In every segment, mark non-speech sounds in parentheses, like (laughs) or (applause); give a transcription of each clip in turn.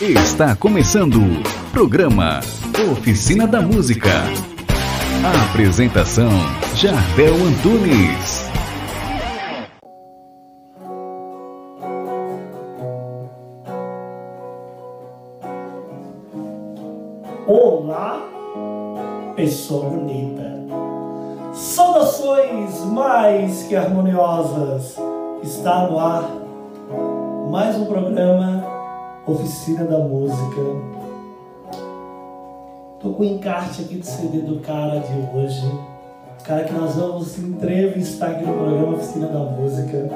Está começando o programa Oficina da Música. A apresentação Jardel Antunes. Olá, pessoa bonita. Saudações mais que harmoniosas. Está no ar mais um programa Oficina da Música. Tô com o encarte aqui do CD do cara de hoje. O cara que nós vamos entrevistar aqui no programa Oficina da Música.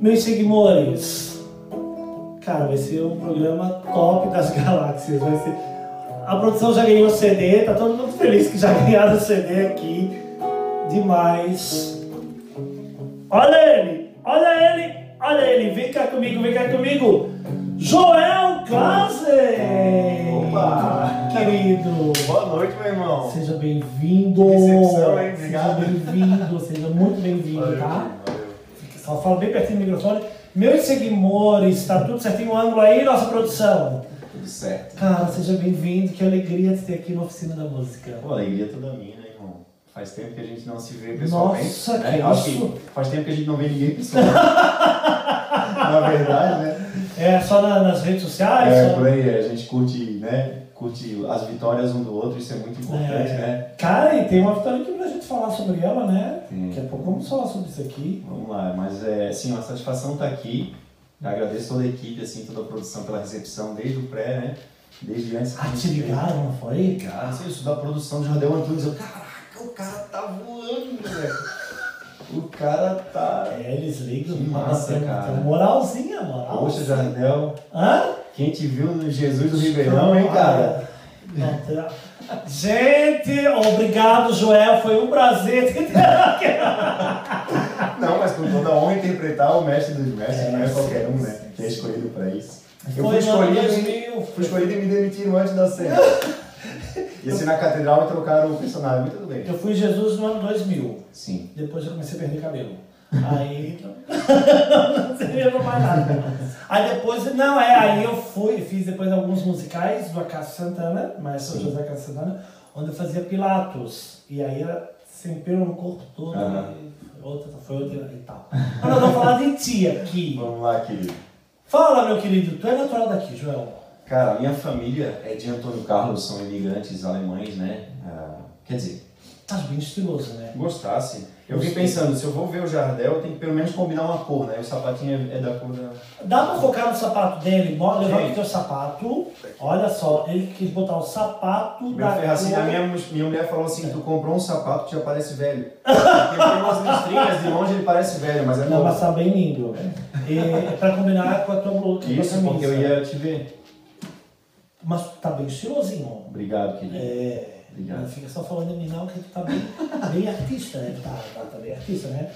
Meus seguidores, cara, vai ser um programa top das (laughs) galáxias. Vai ser... A produção já ganhou CD, tá todo mundo feliz que já (laughs) ganharam o CD aqui. Demais. Olha ele, olha ele, olha ele. Vem cá comigo, vem cá comigo. Joel Klassen! Opa! Querido! Boa noite, meu irmão. Seja bem-vindo! Recepção, hein? Seja Obrigado. bem-vindo, seja muito bem-vindo, tá? valeu. Só fala bem pertinho do microfone. Meus seguidores, tá tudo certinho o ângulo aí, nossa produção? Tudo certo. Cara, seja bem-vindo, que alegria de ter aqui na Oficina da Música. Pô, alegria toda minha? Faz tempo que a gente não se vê pessoalmente. Nossa, né? que Acho isso? que faz tempo que a gente não vê ninguém pessoalmente. (laughs) Na verdade, né? É só na- nas redes sociais? É, só- por aí, a gente curte, né? Curte as vitórias um do outro, isso é muito importante, É. né? Cara, e tem uma vitória aqui pra gente falar sobre ela, né? Sim. Daqui a pouco vamos falar sobre isso aqui. Vamos lá, mas é, sim, uma satisfação estar aqui. Agradeço toda a equipe, assim, toda a produção pela recepção, desde o pré, né? Desde antes. que Ah, te ligaram, não foi? Cara, assim, isso da produção do Jardel Antunes, eu, caraca, o cara tá voando, velho. O cara tá. É, eles ligam. Que massa, tem, cara. Tem moralzinha, moral. Poxa, Jardel, Hã? quem te viu no Jesus do Ribeirão, hein, cara? Não, tem- Gente, obrigado, Joel. Foi um prazer te ter aqui. Não, mas com toda a honra interpretar o mestre dos mestres, É, não é qualquer um, né? Que é escolhido pra isso. Eu fui escolhido, 2000. fui escolhido e me demitiram antes da cena. Ia ser na catedral e trocaram o personagem, mas tudo bem. Eu fui Jesus no ano 2000. Sim. Depois eu comecei a perder cabelo. (laughs) Aí (laughs) não servia mais nada. Aí depois, não, é, aí eu fui, fiz depois alguns musicais do Acácio Santana, maestro Sim. José Acácio Santana, onde eu fazia Pilatos. E aí era sem pelo no corpo todo, e outra, foi outra e tal. Mas nós vamos falar de ti aqui. Vamos lá, querido. Fala, meu querido, tu é natural daqui, Joel? Cara, minha família é de Antônio Carlos, são imigrantes alemães, né? Ah, quer dizer, Estás bem estiloso, né? gostasse. Eu fiquei pensando, se eu vou ver o Jardel, tem que pelo menos combinar uma cor, né? O sapatinho é, é da cor da. Dá pra focar no sapato dele? Bora, Levanta o teu sapato. Olha só, ele quis botar o sapato Meu da ferro, assim, cor... a minha, minha mulher falou assim: tu comprou um sapato que já parece velho. (laughs) Porque ele tem umas listrinhas, de longe ele parece velho, mas é Não, mas novo. tá bem lindo. E, é pra combinar com a tua blusa. Isso, porque eu ia te ver. Mas tá bem estilosinho. Obrigado, querido. É. Obrigado. Não fica só falando em mim, não, que tu tá bem, bem artista, né? Tá, tá, tá bem artista, né?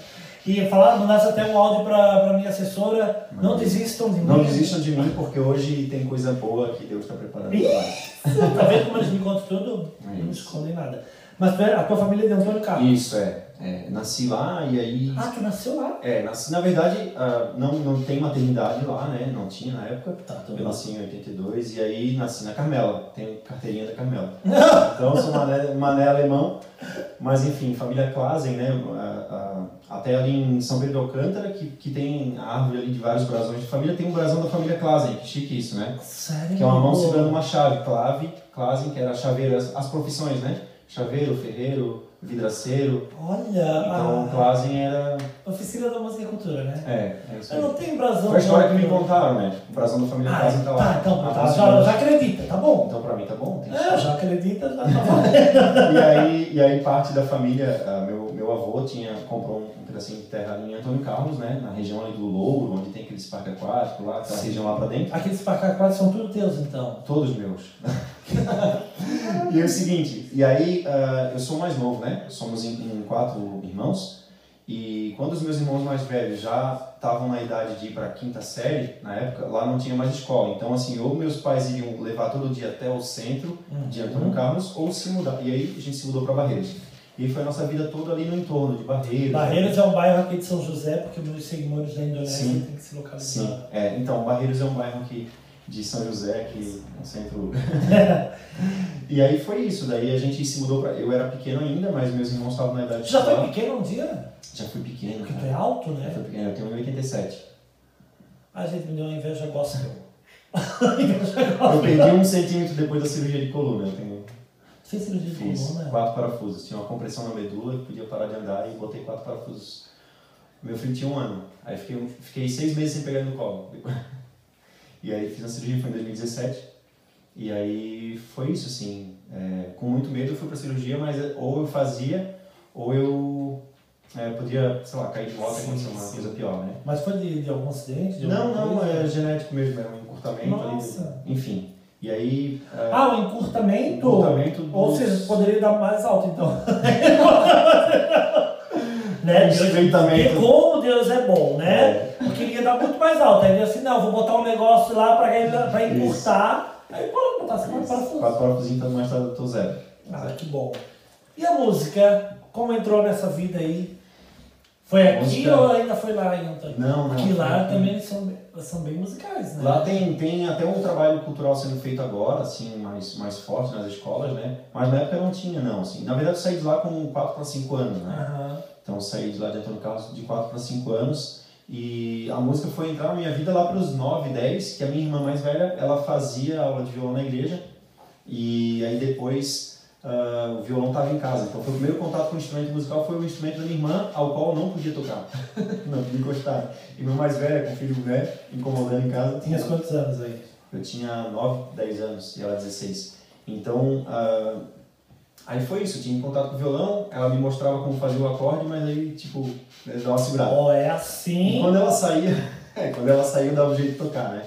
E falar, mandasse até um áudio pra, pra minha assessora. Não desistam de mim. Não desistam de mim, porque hoje tem coisa boa que Deus está preparando nós. Tá vendo como eles me contam tudo? É Não escondem nada. Mas a tua família é de Antônio Carlos. Isso, é. É, Nasci lá e aí. Ah, tu nasceu lá? É, nasci, na verdade, ah, não, não tem maternidade lá, né? Não tinha na época. Tá, Eu bem. nasci em 82 e aí nasci na Carmela. Tenho carteirinha da Carmela. (laughs) Então sou mané, mané alemão. Mas enfim, família Klasen, né? Ah, ah, até ali em São Pedro Alcântara, que, que tem árvore ali de vários brasões de família, tem um brasão da família Klasen. Que chique isso, né? Sério? Que é uma mão segurando uma chave, clave, Klasen, que era chaveiro, as, as profissões, né? Chaveiro, ferreiro, vidraceiro. Olha, Então, a Klasen era. oficina da música e cultura, né? É, é isso Eu aí. não tenho brasão. Foi a história que me contaram, né? O brasão da família Ah, Klasen tá lá. tá, então, tá, tá, já, sim. já acredita, tá bom. Então, pra mim tá bom. Tem É, já acredita, já tá (laughs) bom. e, aí, e aí, parte da família, ah, meu, meu avô tinha, comprou um, pedacinho de terra ali em Antônio Carlos, né? Na região ali do Louro, onde tem aqueles parque aquático lá, aquela Sim. região lá pra dentro. Aqueles pacaquados são tudo teus, então. Todos meus. (laughs) (laughs) e é o seguinte, e aí ah, eu sou o mais novo, né? Somos em, em quatro irmãos. E quando os meus irmãos mais velhos já estavam na idade de ir para a quinta série, na época, lá não tinha mais escola. Então, assim, ou meus pais iriam levar todo dia até o centro de Antônio Carlos, ou se mudar. E aí a gente se mudou para Barreiros. E foi a nossa vida toda ali no entorno de Barreiros. Barreiros é um bairro aqui de São José, porque meus seguidores da Indonésia Sim. têm que se localizar. Sim, é, então, Barreiros é um bairro que de São José, que é um centro. (laughs) e aí foi isso, daí a gente se mudou pra. Eu era pequeno ainda, mas meus irmãos estavam na idade de Já foi pequeno um dia? Já fui pequeno. Porque tu é alto, Já né? fui pequeno, eu tenho 1,87. A gente me deu uma inveja gospel. (laughs) (laughs) inveja Eu perdi um centímetro depois da cirurgia de coluna. Eu tenho, Fez cirurgia de fiz coluna? quatro parafusos. Tinha uma compressão na medula, que podia parar de andar e botei quatro parafusos. Meu filho tinha um ano. Aí fiquei, fiquei seis meses sem pegar ele no colo. E aí fiz a cirurgia, foi em 2017. E aí foi isso, assim. é, com muito medo eu fui pra cirurgia, mas ou eu fazia, ou eu é, podia, sei lá, cair de moto e acontecer uma sim. coisa pior, né? Mas foi de, de algum acidente? De Não, não, coisa? é genético mesmo, é um encurtamento Nossa. ali. Enfim. E aí. é, Ah, o encurtamento? encurtamento dos... Ou seja, poderia dar mais alto, então. (laughs) né? Deus, e como Deus é bom, né? É. Eu queria dar muito mais alto. Aí ele assim, não, vou botar um negócio lá pra, ele- pra encurtar. Aí pode botar assim, Isso. para parafuso. Quatro parafusinhos, então mais tarde eu tô zero. Ah, que bom. E a música? Como entrou nessa vida aí? Foi aqui música- ou ainda foi lá em Antônio? Não, não. Porque lá foi- também são, são bem musicais, né? Lá tem, tem até um trabalho cultural sendo feito agora, assim, mais, mais forte nas escolas, né? Mas na época não tinha, não, assim. Na verdade eu saí de lá com 4 para 5 anos, né? Aham. Então eu saí de lá de Antônio Carlos de 4 para 5 anos e a música foi entrar na minha vida lá para os 9, 10, que a minha irmã mais velha, ela fazia aula de violão na igreja e aí depois ah, o violão estava em casa. Então foi o primeiro contato com o instrumento musical foi o instrumento da minha irmã, ao qual eu não podia tocar, (laughs) não podia encostar. E meu mais velho, com o filho né, incomodando em casa, Tinha quantos anos aí? eu tinha 9, 10 anos e ela 16. Então, ah, aí foi isso, eu tinha contato com o violão, ela me mostrava como fazer o acorde, mas aí, tipo, né, dava uma segurada. Ó, é E assim. quando ela saía, (laughs) é, quando ela saía, eu dava um jeito de tocar, né?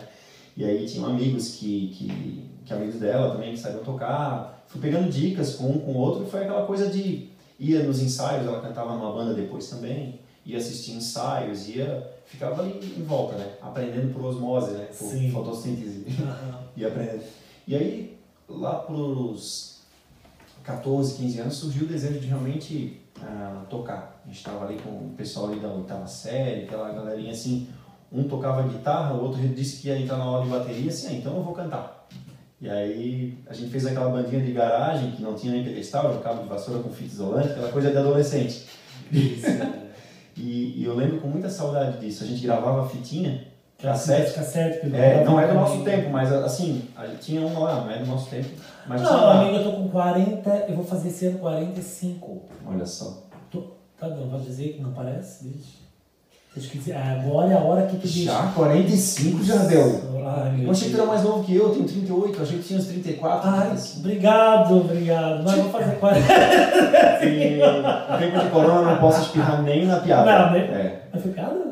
E aí tinha amigos que, que, que amigos dela também que sabiam tocar. Fui pegando dicas com um com o outro e foi aquela coisa de ia nos ensaios, ela cantava numa banda depois também, ia assistir ensaios, ia ficava ali em volta, né? Aprendendo por osmose, né? Por Sim. fotossíntese e aprendendo. E aí, lá pros 14, 15 anos, surgiu o desejo de realmente ah, tocar. A gente estava ali com o pessoal ali da oitava série, aquela galerinha assim, um tocava guitarra, o outro disse que ia entrar na aula de bateria, assim, ah, então eu vou cantar. E aí a gente fez aquela bandinha de garagem, que não tinha nem pedestal, era um cabo de vassoura com fita isolante, aquela coisa de adolescente. (laughs) E, e eu lembro com muita saudade disso. A gente gravava fitinha, cassete, Cassete. que é, não é do nosso tempo, mas assim, a gente tinha uma lá, não é do nosso tempo. Mas Não, lá. amigo, eu tô com 40, eu vou fazer esse ano 45. Olha só. Tô, tá, não vai dizer que não parece? Deixa. Eu dizer, agora é a hora que tu diz. Já 45 já deu. Ai, Eu achei que tu era mais novo que eu, tenho 38, eu achei que tinha uns 34. Ai, mas- obrigado, obrigado. Mas vou fazer 40. E no tempo de corona eu não posso espirrar nem na piada. Não, nem- É. Mas foi piada?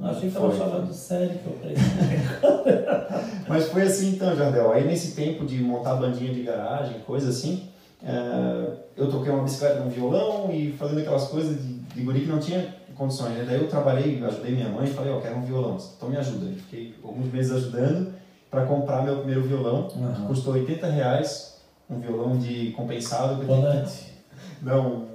Eu achei que tava Foi. falando sério que eu falei. (laughs) Mas foi assim então, Jardel. Aí nesse tempo de montar bandinha de garagem, coisa assim, eh, eu toquei uma bicicleta no violão e fazendo aquelas coisas de, de guri que não tinha condições. Né? Daí eu trabalhei, ajudei minha mãe e falei, ó, quero um violão, então me ajuda. E fiquei alguns meses ajudando para comprar meu primeiro violão, que Aham. custou 80 reais, um violão de compensado. que eu Volante. (laughs) Não,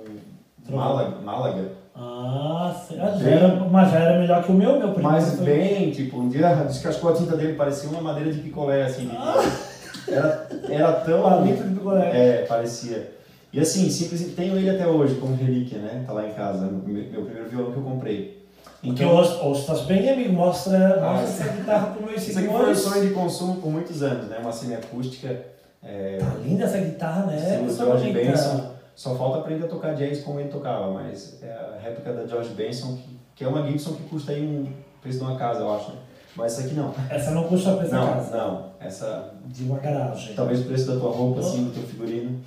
um Málaga. Málaga. Ah. Ah, já era, mas já era melhor que o meu, meu primeiro. Mas foi- bem, tipo, um dia descascou a tinta dele, parecia uma madeira de picolé, assim. de- Era, era tão... (laughs) Palito de picolé. É, parecia. E assim, simplesmente tenho ele até hoje como relíquia, né? Tá lá em casa, meu, primeiro- meu primeiro violão que eu comprei. Porque Então, hoje estás bem, amigo. Mostra, Ah, mostra essa guitarra pro meu isso aqui foi um seguidores. sonho de consumo por muitos anos, né? Uma semiacústica. É, Tá linda essa guitarra, né? Essa George bonita. Benson. só falta aprender a tocar jazz como ele tocava, mas é a réplica da George Benson, que, que é uma Gibson que custa aí um preço de uma casa, eu acho, né? Mas essa aqui não. Essa não custa pra essa Não, casa. não. Essa, De uma garagem. talvez o preço da tua roupa, assim, do teu figurino.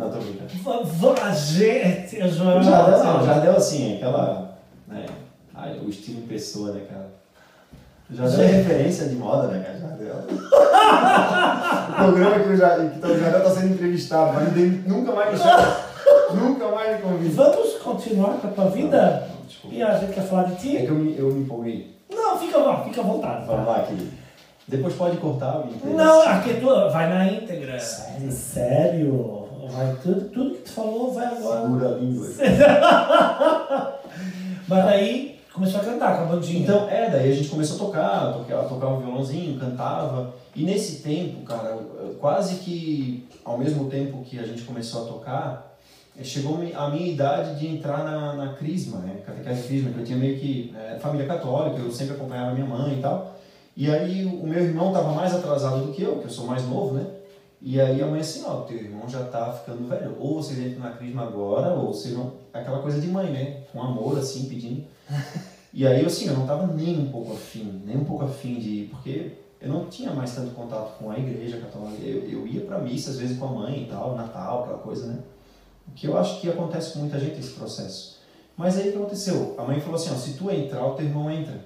Não, tô brincando. Va- gente, eu já... O Jardel, não, o Jardel, assim, aquela. Né, o estilo pessoa, né, cara? O Jardel é referência de moda, né, cara? Jardel. (laughs) o programa que o Jardel, que tá- o Jardel tá sendo entrevistado, mas ninguém nunca mais me chama. nunca mais me convida. Vamos continuar com a tua vida? Não, desculpa. E a gente quer falar de É ti? que eu me, eu me empolguei. Não, fica, lá, fica à vontade. Vamos lá, querido. Depois pode cortar, interessa. Não, aqui tu vai na íntegra. Sério? Sério? Vai tudo, tudo que tu falou vai agora. Segura a língua. (laughs) Mas aí começou a cantar com a bandinha. Então, é, daí a gente começou a tocar, tocar, tocava um violãozinho, cantava. E nesse tempo, cara, quase que ao mesmo tempo que a gente começou a tocar, eh, chegou a minha idade de entrar na, na Crisma, né? Catequese Crisma, que eu tinha meio que é, família católica, eu sempre acompanhava minha mãe e tal. E aí o meu irmão estava mais atrasado do que eu, que eu sou mais novo, né? E aí a mãe assim, ó, teu irmão já tá ficando velho. Ou vocês entram na crisma agora, ou vocês não... Aquela coisa de mãe, né? Com amor, assim, pedindo. (laughs) E aí, assim, eu não tava nem um pouco afim, nem um pouco afim de ir, porque eu não tinha mais tanto contato com a igreja católica. Eu, eu ia pra missa, às vezes, com a mãe e tal, Natal, aquela coisa, né? O que eu acho que acontece com muita gente, esse processo. Mas aí o que aconteceu? A mãe falou assim, ó, se tu entrar, o teu irmão entra.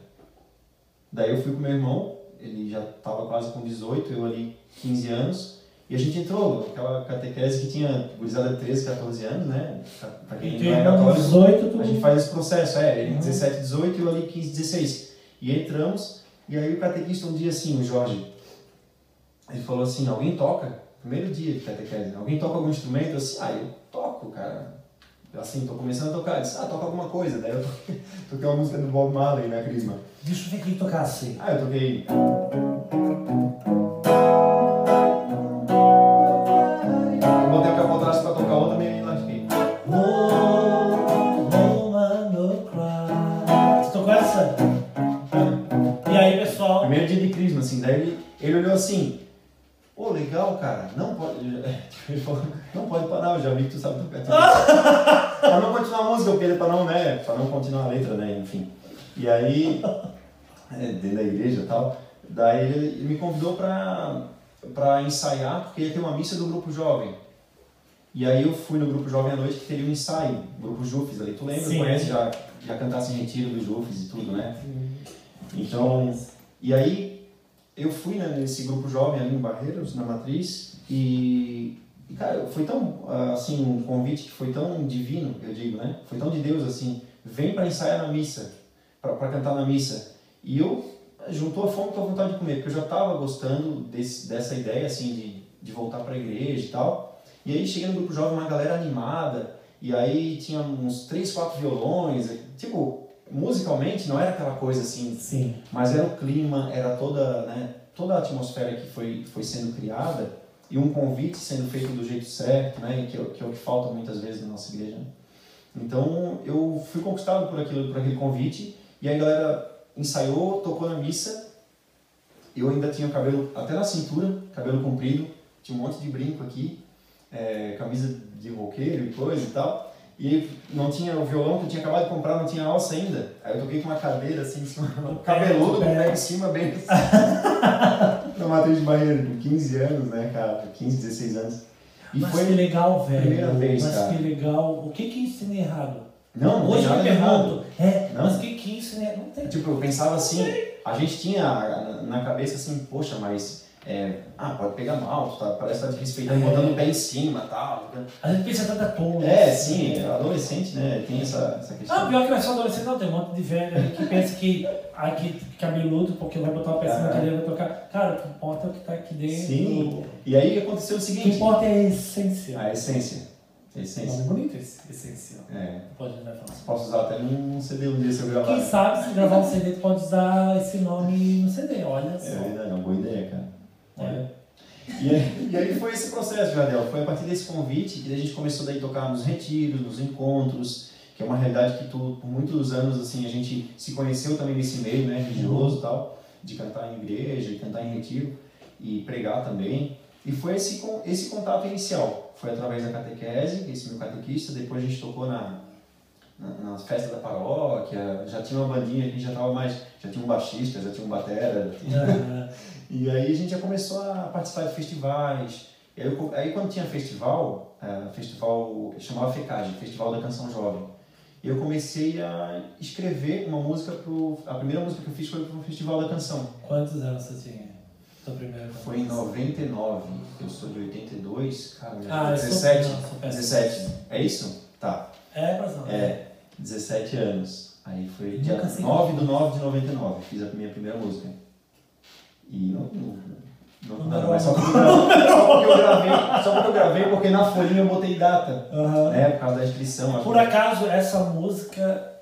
Daí eu fui com meu irmão, ele já tava quase com 18, eu ali 15 anos, e a gente entrou naquela catequese que tinha gurizada de 13, 14 anos, né? Pra quem não é católico, 18, tu... a gente faz esse processo, é, ele uhum. 17, 18 e eu ali 15, 16. E entramos, e aí o catequista um dia assim, o Jorge, ele falou assim, alguém toca? Primeiro dia de catequese, alguém toca algum instrumento? Eu assim, ah, eu toco, cara. Eu assim, tô começando a tocar. Ele disse, ah, toca alguma coisa. Daí eu toquei, (laughs) toquei uma música do Bob Marley na Crisma. Deixa eu ver quem tocar assim. Ah, eu toquei... Ele olhou assim, pô, legal, cara, não pode. (laughs) Ele falou, não pode parar, eu já vi que tu sabe tocar. (laughs) pra não continuar a música, porque ele pra não, né? Pra não continuar a letra, né? Enfim. E aí, (laughs) é, dentro da igreja e tal, daí ele, ele me convidou pra, pra ensaiar, porque ia ter uma missa do grupo jovem. E aí eu fui no grupo Jovem à Noite que teria um ensaio, grupo Jufes ali. Tu lembra? Sim. Conhece? Já, já cantasse em retiro do Jufes e tudo, né? Então, e aí eu fui né, nesse grupo jovem ali em Barreiros, na Matriz, e, e, cara, foi tão, assim, um convite que foi tão divino, eu digo, né? Foi tão de Deus, assim, vem para ensaiar na missa, para cantar na missa. E eu juntou a fome com a vontade de comer, porque eu já estava gostando desse, dessa ideia, assim, de, de voltar para a igreja e tal. E aí cheguei no grupo jovem, uma galera animada, e aí tinha uns três, quatro violões, tipo, musicalmente não era aquela coisa assim, Sim. mas era o clima, era toda, né, toda a atmosfera que foi, foi sendo criada e um convite sendo feito do jeito certo, né, que, é, que é o que falta muitas vezes na nossa igreja. Né? Então eu fui conquistado por aquilo, por aquele convite e a galera ensaiou, tocou na missa. Eu ainda tinha o cabelo até na cintura, cabelo comprido, tinha um monte de brinco aqui, é, camisa de roqueiro e coisa e tal. E não tinha o violão que eu tinha acabado de comprar, não tinha alça ainda. Aí eu toquei com uma cadeira assim, em cima, cabeludo, (laughs) com o pé em cima, bem assim. (laughs) Na matriz de Barreira, com 15 anos, né, cara? 15, 16 anos. E mas foi que legal, velho. Primeira vez, mas cara. que legal. O que que ensina errado? Não, Hoje eu pergunto, é, não. mas o que que ensina errado? Não tem. Tipo, eu pensava assim, a gente tinha na cabeça assim, poxa, mas é, ah, pode pegar mal, tá, parece estar tá desrespeitando, é. botando o pé em cima e tal. A gente pensa tanta tola. É, sim, adolescente, né, tem essa, essa questão. Ah, pior que não é só adolescente, não, tem um monte de velho que pensa que, ai, que cabeludo, porque vai botar pé em cima, que vai tocar. Cara, o que importa é o que está aqui dentro. Sim, e aí aconteceu o seguinte... O que importa é a essência. A essência. A essência. É bonito esse, essencial. É. Pode né, falar. Posso usar até num CD um dia se eu gravar. Quem sabe se gravar um CD, tu pode usar esse nome no CD, olha só. É verdade, é uma boa ideia, cara. É. E aí, e aí foi esse processo, Jadel. Foi a partir desse convite que a gente começou daí a tocar nos retiros, nos encontros, que é uma realidade que tu, por muitos anos assim a gente se conheceu também nesse meio, né, religioso, tal, de cantar em igreja, de cantar em retiro e pregar também. E foi esse esse contato inicial. Foi através da catequese, esse meu catequista. Depois a gente tocou na na, na festa da paróquia. Já tinha uma bandinha, a gente já tava mais, já tinha um baixista, já tinha um batera. Tinha... E aí a gente já começou a participar de festivais. E aí, eu, aí quando tinha festival, é, festival chamava FECAG, Festival da Canção Jovem, eu comecei a escrever uma música pro. A primeira música que eu fiz foi pro Festival da Canção. Quantos anos você tinha? Primeira Foi em 99. Eu sou de 82, cara. Ah, 17. Sou, não, 17. É isso? Tá. É, mas não. É, 17 anos. Aí foi dia 9 do 9 de 99. Fiz a minha primeira música. E não. Não, não, não, não só, porque eu gravei, só porque eu gravei, porque na folhinha eu botei data, uhum. né, por causa da inscrição. Por acaso, essa música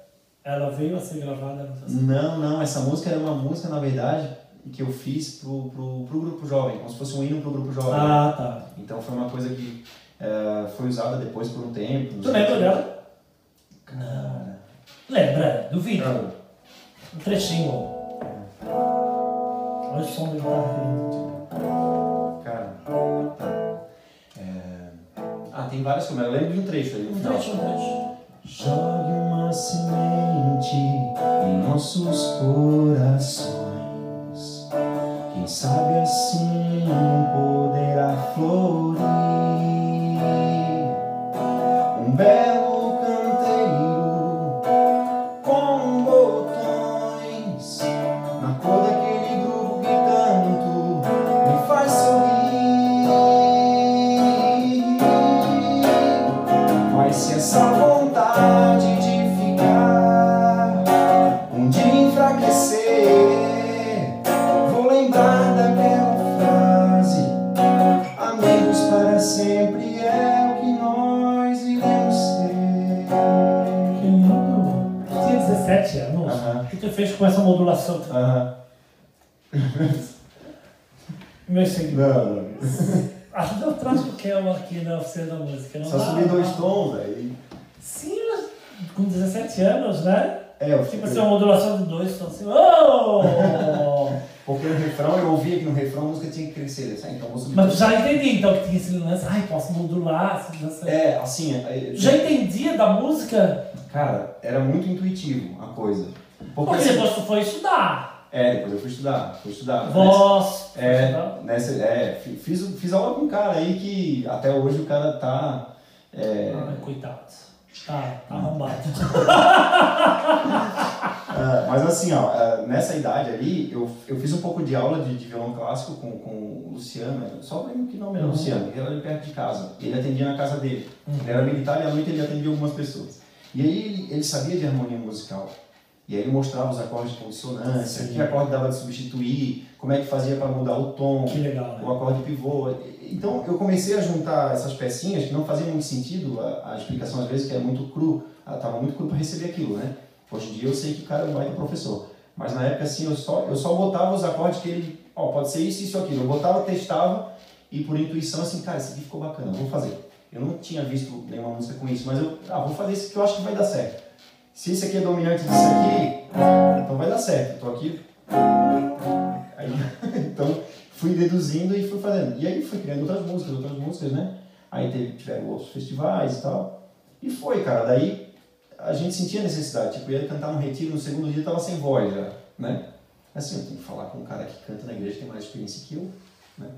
Ela veio a ser gravada Não, não, essa música era uma música, na verdade, que eu fiz pro, pro, pro grupo jovem, como se fosse um hino pro grupo jovem. Ah, tá. Então foi uma coisa que eh, foi usada depois por um tempo. Tu lembra dela? Cara. Lembra, do vídeo. Um trechinho. Olha o som da guitarra vindo. cara, tá. É, Ah, tem várias como eu lembro de um trecho aí no Um trecho, um trecho. Jogue uma semente em nossos corações. Quem sabe assim poderá florir com essa modulação? Aham. (laughs) Meu seguidor. Não, não. Ajuda eu trago o Kel aqui na oficina da música. Não Só dá, subi dois tons, aí. Sim, mas com 17 anos, né? É, eu Tipo assim, uma modulação de dois tons assim. Oh! (laughs) Porque no refrão, eu ouvia que no refrão a música tinha que crescer. Eu ah, então subir. mas tu já entendi então que tinha esse lance. Ai, posso modular. assim, assim. É, assim, é, Tu já entendia da música? cara, era muito intuitivo a coisa. Porque, Porque assim, depois tu foi estudar. É, depois eu fui estudar. Fui estudar. Voz. É, estudar. nessa, é, fi- fiz, fiz aula com um cara aí que até hoje o cara tá. É, Ai, coitado. Tá, tá arrombado. ah, (laughs) mas assim, ó, ah, nessa idade ali, eu, eu fiz um pouco de aula de, de violão clássico com, com o Luciano, eu só lembro que nome era Uhum. Luciano, ele era ali perto de casa. Ele atendia na casa dele. Ele era militar e à noite ele atendia algumas pessoas. E aí ele, ele sabia de harmonia musical. E aí ele mostrava os acordes de consonância, Sim. que acorde dava de substituir, como é que fazia para mudar o tom. Que legal, o né? acorde pivô. Então eu comecei a juntar essas pecinhas que não faziam muito sentido, a, a explicação às vezes que era muito cru, estava muito cru para receber aquilo, né? Hoje em dia eu sei que o cara é um baita professor, mas na época assim eu só, eu só botava os acordes que ele, ó, pode ser isso, isso, aquilo. Eu botava, testava e por intuição assim, cara, isso aqui ficou bacana, vou fazer. Eu não tinha visto nenhuma música com isso, mas eu, ah, vou fazer isso que eu acho que vai dar certo. Se esse aqui é dominante disso aqui, então vai dar certo. Estou aqui. Aí, (laughs) então fui deduzindo e fui fazendo. E aí fui criando outras músicas, outras músicas, né? Aí teve, tiveram outros festivais e tal. E foi, cara. Daí a gente sentia necessidade. Tipo, ia cantar no retiro, no segundo dia tava sem voz já, né? Assim, eu tenho que falar com um cara que canta na igreja, que tem mais experiência que eu, né?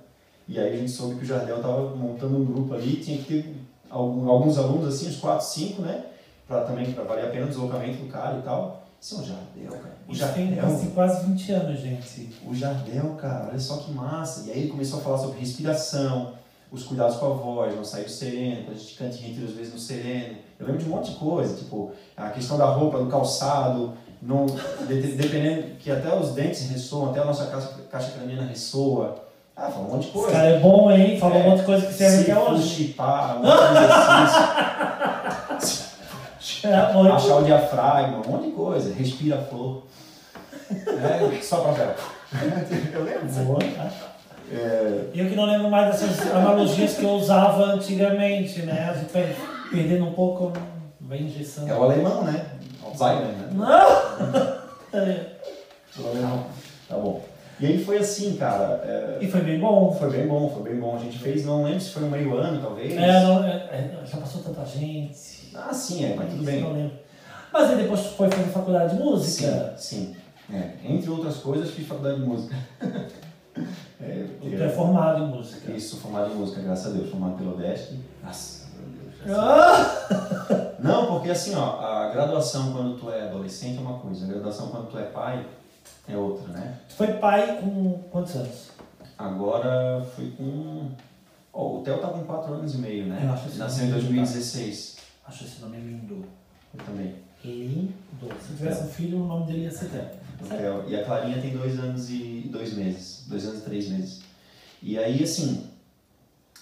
E aí a gente soube que o Jardel tava montando um grupo ali, tinha que ter alguns alunos, assim, uns 4, 5, né? Pra também, pra valer a pena o deslocamento do cara e tal. Isso é um Jardel, cara. O tem Jardel, assim, quase 20 anos, gente. o Jardel, cara, olha só que massa. E aí ele começou a falar sobre respiração, os cuidados com a voz, não sair do sereno, a gente canta retiro às vezes no sereno. Eu lembro de um monte de coisa, tipo, a questão da roupa, do calçado, não, de- dependendo que até os dentes ressoam, até a nossa caixa, caixa craniana ressoa. Ah, fala um monte de Esse coisa. cara é bom, hein? Falou É. um monte de coisa que serve Se até hoje. chipar, um exercício, (laughs) É, muito. achar o diafragma, um monte de coisa. Respira a flor. É, só pra ver. Eu lembro. Boa, tá? É, Eu que não lembro mais dessas analogias que eu usava antigamente, né? A gente vai perdendo um pouco, vai engessando. É o alemão, né? Alzheimer, né? Não! (laughs) É. O alemão. Tá bom. E aí foi assim, cara. é, E foi bem bom. foi bem bom, foi bem bom. A gente fez, não lembro se foi um meio ano, talvez. É, não, é, é, já passou tanta gente. Ah, sim, é, mas tudo bem. Não lembro. Mas aí depois foi fazer faculdade de música. Sim, sim. É, entre outras coisas, fiz faculdade de música. (laughs) é, Tu é formado em música. Isso, formado em música, graças a Deus. Formado pelo DESC. Nossa, meu Deus. Ah! Não, porque assim, ó, a graduação quando tu é adolescente é uma coisa, a graduação quando tu é pai é outra, né? Tu foi pai com quantos anos? Agora fui com. Ó, o Theo tá com 4 anos e meio, né? Eu acho esse Nasceu em nome 2016. Acho esse nome lindo. Eu também. Lindo. Se eu tivesse um filho, o nome dele ia ser Theo. Theo. E a Clarinha tem 2 anos e 2 meses. 2 anos e 3 meses. E aí, assim.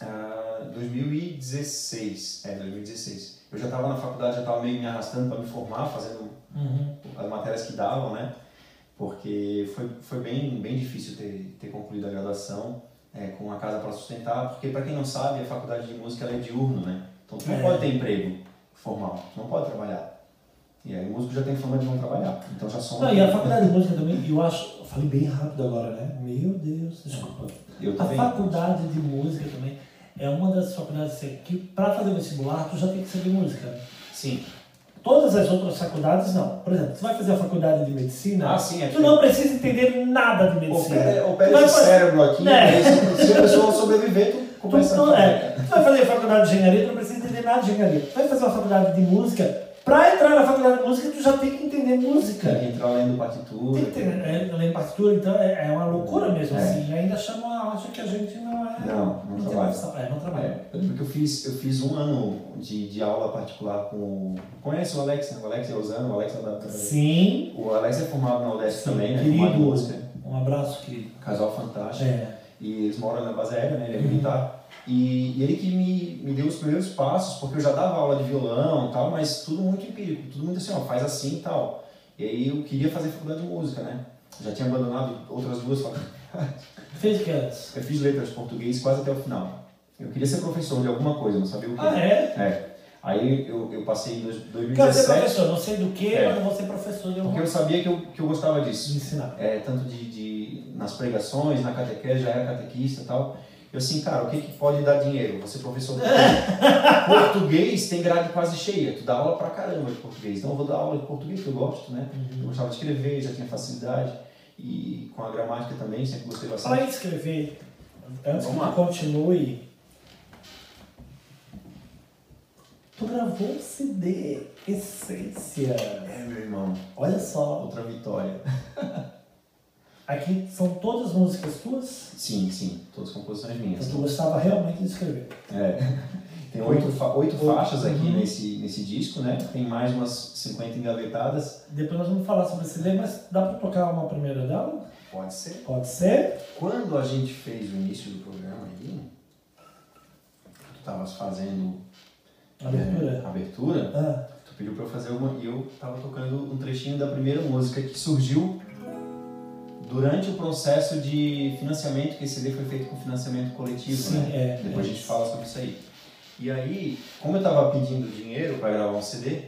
ah, 2016. É, 2016. Eu já tava na faculdade, já tava meio me arrastando para me formar, fazendo Uhum. matérias que davam, né? Porque foi, foi bem, bem difícil ter, ter concluído a graduação é, com uma casa para sustentar, porque para quem não sabe, a faculdade de música ela é diurno, né? Então tu não É. pode ter emprego formal, tu não pode trabalhar. E aí o músico já tem fama de não trabalhar, então já somos... Não, e a faculdade de música também, eu acho. Eu falei bem rápido agora, né? Meu Deus, desculpa. Eu A faculdade de música também é uma das faculdades que, para fazer vestibular, tu já tem que saber música. Sim. Todas as outras faculdades, não. Por exemplo, tu vai fazer a faculdade de medicina, Ah, sim, é tu não precisa entender nada de medicina. Opera, Tu esse fazer- cérebro aqui, É. aí se, a pessoa sobreviver, tu (laughs) Tu, começa não, a é, tu vai fazer a faculdade de engenharia, tu não precisa entender nada de engenharia. Tu vai fazer uma faculdade de música, para entrar na faculdade de música, tu já tem que entender música. Tem que entrar lendo partitura. Tem que ter, é, de partitura, então é, é uma loucura mesmo, É. assim. Ainda chamam, acha que a gente não é. Não, não tem trabalha. É, não trabalha. É, eu lembro que eu fiz, eu fiz um ano de, de aula particular com. Conhece o Alex, né? O Alex é Osano, o Alex é da. Sim. O Alex é formado na UDESC também, né? Formado em querido. música. Um abraço, querido. Casal fantástico. É. E eles moram na base aérea, né? Ele é militar. E, e ele que me, me deu os primeiros passos, porque eu já dava aula de violão tal, mas tudo muito empírico, tudo muito assim, ó, faz assim e tal. E aí eu queria fazer faculdade de música, né? Já tinha abandonado outras duas faculdades. (laughs) Fez o que antes? Eu fiz letras de português quase até o final. Eu queria ser professor de alguma coisa, não sabia o que. Ah, é? É. Aí eu, eu passei em dois- Quero ser 2017, professor, não sei do que, É. mas eu vou ser professor de porque alguma eu sabia que eu, que eu gostava de disso. ensinar. É, tanto de, de nas pregações, na catequese, já era catequista e tal. Eu assim, cara, o que, que pode dar dinheiro? Você professor de (laughs) português. tem grade quase cheia, tu dá aula pra caramba de português. Então eu vou dar aula de português que eu gosto, né? Eu gostava de escrever, já tinha facilidade. E com a gramática também, sempre gostei bastante. Em escrever. Antes Vamos que lá. continue. Tu gravou um CD, Essência. É, meu irmão, Olha só. outra vitória. (laughs) Aqui são todas músicas tuas? Sim, sim, todas composições minhas. Então tu gostava realmente de escrever. É. (laughs) Tem oito, fa- oito Oito. faixas aqui Uhum. nesse, nesse disco, né? Tem mais umas 50 engavetadas. Depois nós vamos falar sobre esse CD, mas dá pra tocar uma primeira dela? Pode ser. Pode ser? Quando a gente fez o início do programa aí, tu estavas fazendo Abertura? é, abertura, Ah, tu pediu pra eu fazer uma e eu tava tocando um trechinho da primeira música que surgiu durante o processo de financiamento, que esse CD foi feito com financiamento coletivo, sim, né? é. Depois é. a gente fala sobre isso aí. E aí, como eu tava pedindo dinheiro para gravar um CD,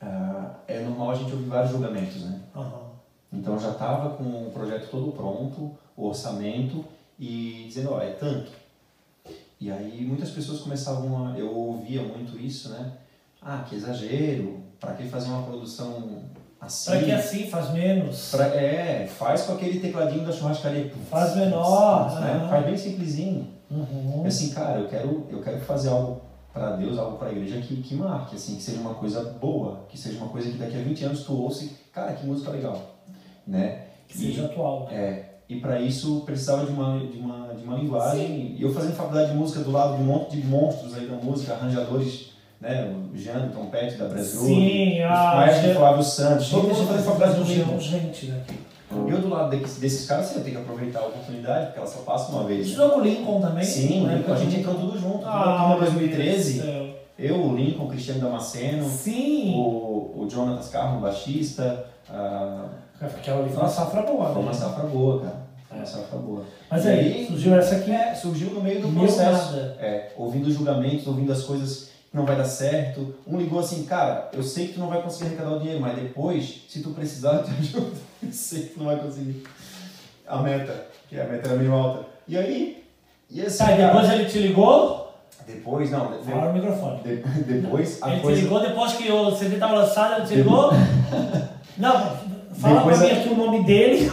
ah, é normal a gente ouvir vários julgamentos, né? Aham. Então eu já estava com o projeto todo pronto, o orçamento e dizendo, ó, é tanto. E aí muitas pessoas começavam a, eu ouvia muito isso, né? Ah, que exagero, para que fazer uma produção assim? Pra que assim faz menos? Pra- é, faz com aquele tecladinho da churrascaria. Faz menor, né? aham. Faz bem simplesinho. Uhum. E assim, cara, eu quero, eu quero fazer algo para Deus, algo para a igreja que, que marque, assim, que seja uma coisa boa, que seja uma coisa que daqui a 20 anos tu ouça e, cara, que música legal, né? Que seja atual. né? É, e para isso precisava de uma, de uma, de uma linguagem. E eu fazendo faculdade de música do lado de um monte de monstros aí da música, arranjadores, né? O Jean do trompete da Brasil, Sim, a maestro Jean- Flávio Santos, todo mundo fazendo faculdade gente, comigo. gente, né? E eu do lado desses, caras, eu tenho que aproveitar a oportunidade, porque ela só passa uma vez. né? Estudou com o Lincoln também? Sim, né? a gente entrou tudo junto. Ah, Ah, meu 2013, Deus do céu. eu, o Lincoln, o Cristiano Damasceno, Sim! o, o Jonatas Carmo, o baixista. ah, Aquela ali foi uma safra boa. foi uma né? safra boa, cara. Foi uma É. safra boa. Mas E aí, surgiu essa aqui. É, surgiu no meio do processo. É, ouvindo os julgamentos, ouvindo as coisas que não vai dar certo. Um ligou assim, cara, eu sei que tu não vai conseguir arrecadar o dinheiro, mas depois, se tu precisar, eu (laughs) te ajudo. Eu sei que tu não vai conseguir. A meta, que a meta era meio alta. E aí, e assim, Tá, cara, depois ele te ligou? depois, não, de- Fala no microfone. de- (laughs) depois a Ele coisa... te ligou depois que o CD estava lançado, ele te ligou? (laughs) Não, fala Depois pra mim a- aqui o nome dele.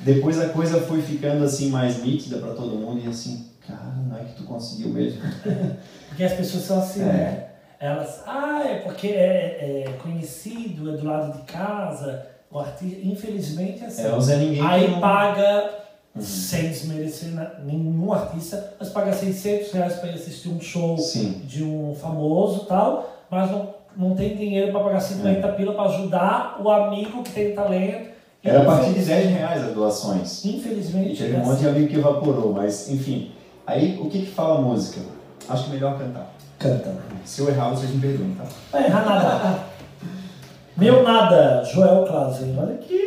Depois a coisa foi ficando assim mais nítida pra todo mundo e assim, cara, não é que tu conseguiu mesmo. (laughs) Porque as pessoas são assim, É. né? Elas, ah, é porque é, é conhecido, é do lado de casa, o artista, infelizmente é assim. É Ninguém Aí não- paga, Uhum. sem desmerecer nenhum artista, mas paga 600 reais para ir assistir um show Sim. de um famoso tal, mas não, não tem dinheiro para pagar 50 pila para ajudar o amigo que tem talento. É. Era a partir de Infelizmente- 10 reais as doações. E Infelizmente, teve é um monte assim. de amigo que evaporou, mas enfim. Aí o que que fala a música? Acho que é melhor cantar. canta. Se eu errar, vocês me perdoem, tá? Não vai errar nada. Meu nada, Joel Clausen. Olha aqui.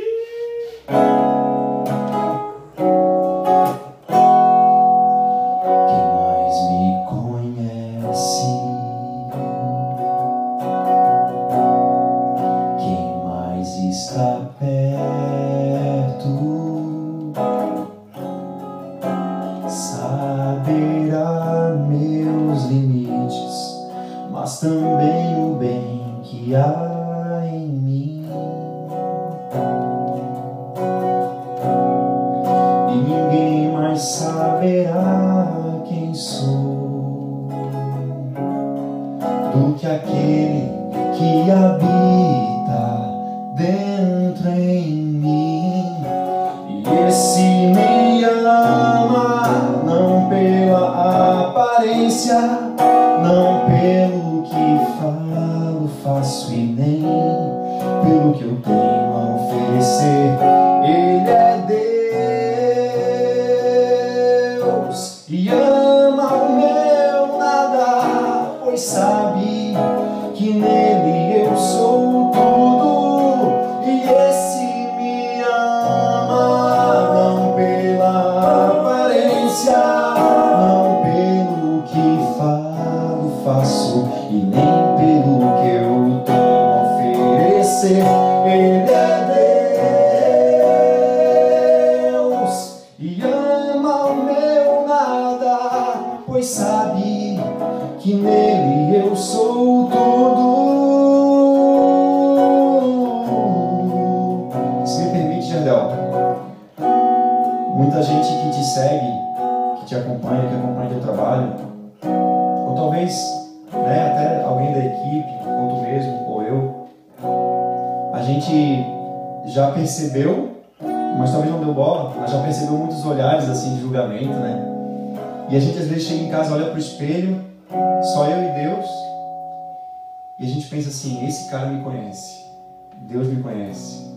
Deus me conhece.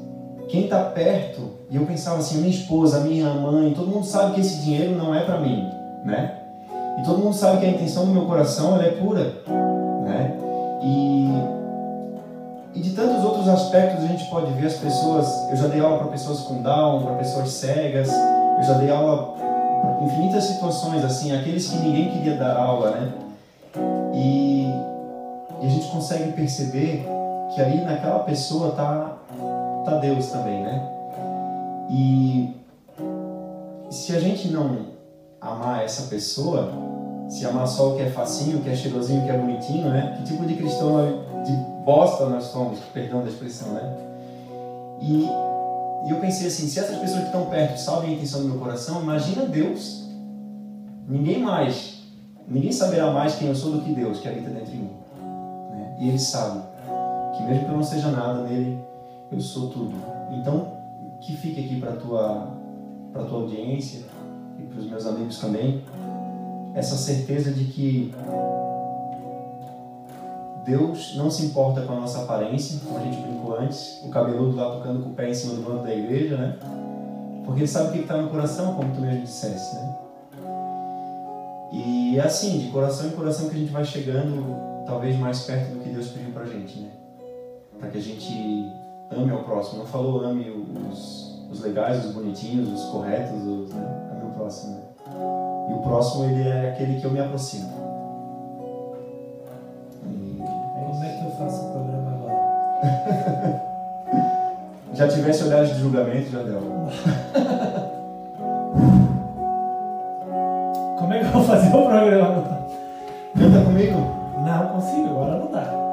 Quem está perto, e eu pensava assim: minha esposa, minha mãe, todo mundo sabe que esse dinheiro não é para mim, né? E todo mundo sabe que a intenção do meu coração é pura, né? E, e de tantos outros aspectos a gente pode ver as pessoas. Eu já dei aula para pessoas com Down, para pessoas cegas, eu já dei aula para infinitas situações, assim, aqueles que ninguém queria dar aula, né? E, e a gente consegue perceber que ali naquela pessoa tá, tá Deus também, né? E se a gente não amar essa pessoa, se amar só o que é facinho, o que é cheirosinho, o que é bonitinho, né? Que tipo de cristão de bosta nós somos, perdão da expressão, né? E, e eu pensei assim, se essas pessoas que estão perto sabem a intenção do meu coração, imagina Deus. Ninguém mais, ninguém saberá mais quem eu sou do que Deus que habita dentro de mim. Né? E Ele sabe que mesmo que eu não seja nada nele, eu sou tudo. Então, que fique aqui para tua para tua audiência e para os meus amigos também essa certeza de que Deus não se importa com a nossa aparência, como a gente brincou antes, o cabeludo lá tocando com o pé em cima do banco da igreja, né? Porque Ele sabe o que está no coração, como tu mesmo disseste, né? E é assim, de coração em coração que a gente vai chegando, talvez mais perto do que Deus pediu pra gente, né? Para que a gente ame ao próximo. Não falou ame os, os legais, os bonitinhos, os corretos, os, né? ame o próximo, né? E o próximo, ele é aquele que eu me aproximo. E é Como é que eu faço o programa agora? (laughs) Já tivesse olhares de julgamento, já deu. (laughs) Como é que eu vou fazer o programa? Canta comigo. Não consigo, agora não dá.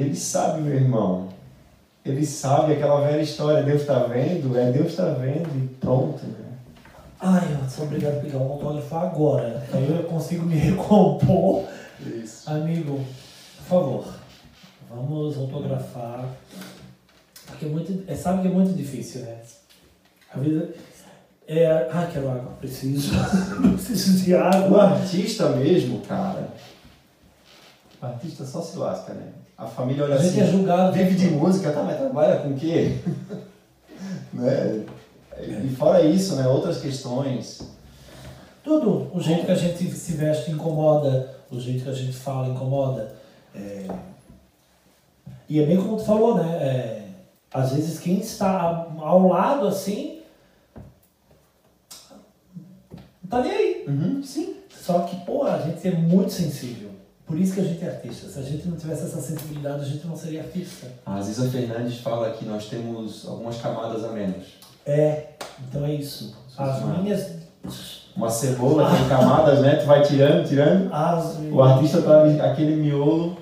Ele sabe, meu irmão. Ele sabe aquela velha história, Deus está vendo, é Deus está vendo e pronto. Né? Ai, eu sou obrigado a pegar um autógrafo agora. (laughs) Aí eu consigo me recompor. Isso. Amigo, por favor, vamos autografar. Porque é muito, é, sabe que é muito difícil, né? A vida. É, ah, quero água, preciso. (laughs) preciso de O água. artista mesmo, cara. O artista só se lasca, né? A família olha A gente assim. é julgado. Vive de música, tá, mas trabalha com o quê? (laughs) né? E fora isso, né? Outras questões. Tudo. O jeito que a gente se veste incomoda, o jeito que a gente fala incomoda. É, E é bem como tu falou, né? É, Às vezes quem está ao lado assim. Não tá nem aí. Uhum, sim. Só que, pô, a gente é muito sensível. Por isso que a gente é artista. Se a gente não tivesse essa sensibilidade, a gente não seria artista. A Aziza Fernandes fala que nós temos algumas camadas a menos. É, então é isso. As Sim. minhas. Uma cebola tem camadas, né? Tu vai tirando, tirando. As, O artista tá aquele miolo.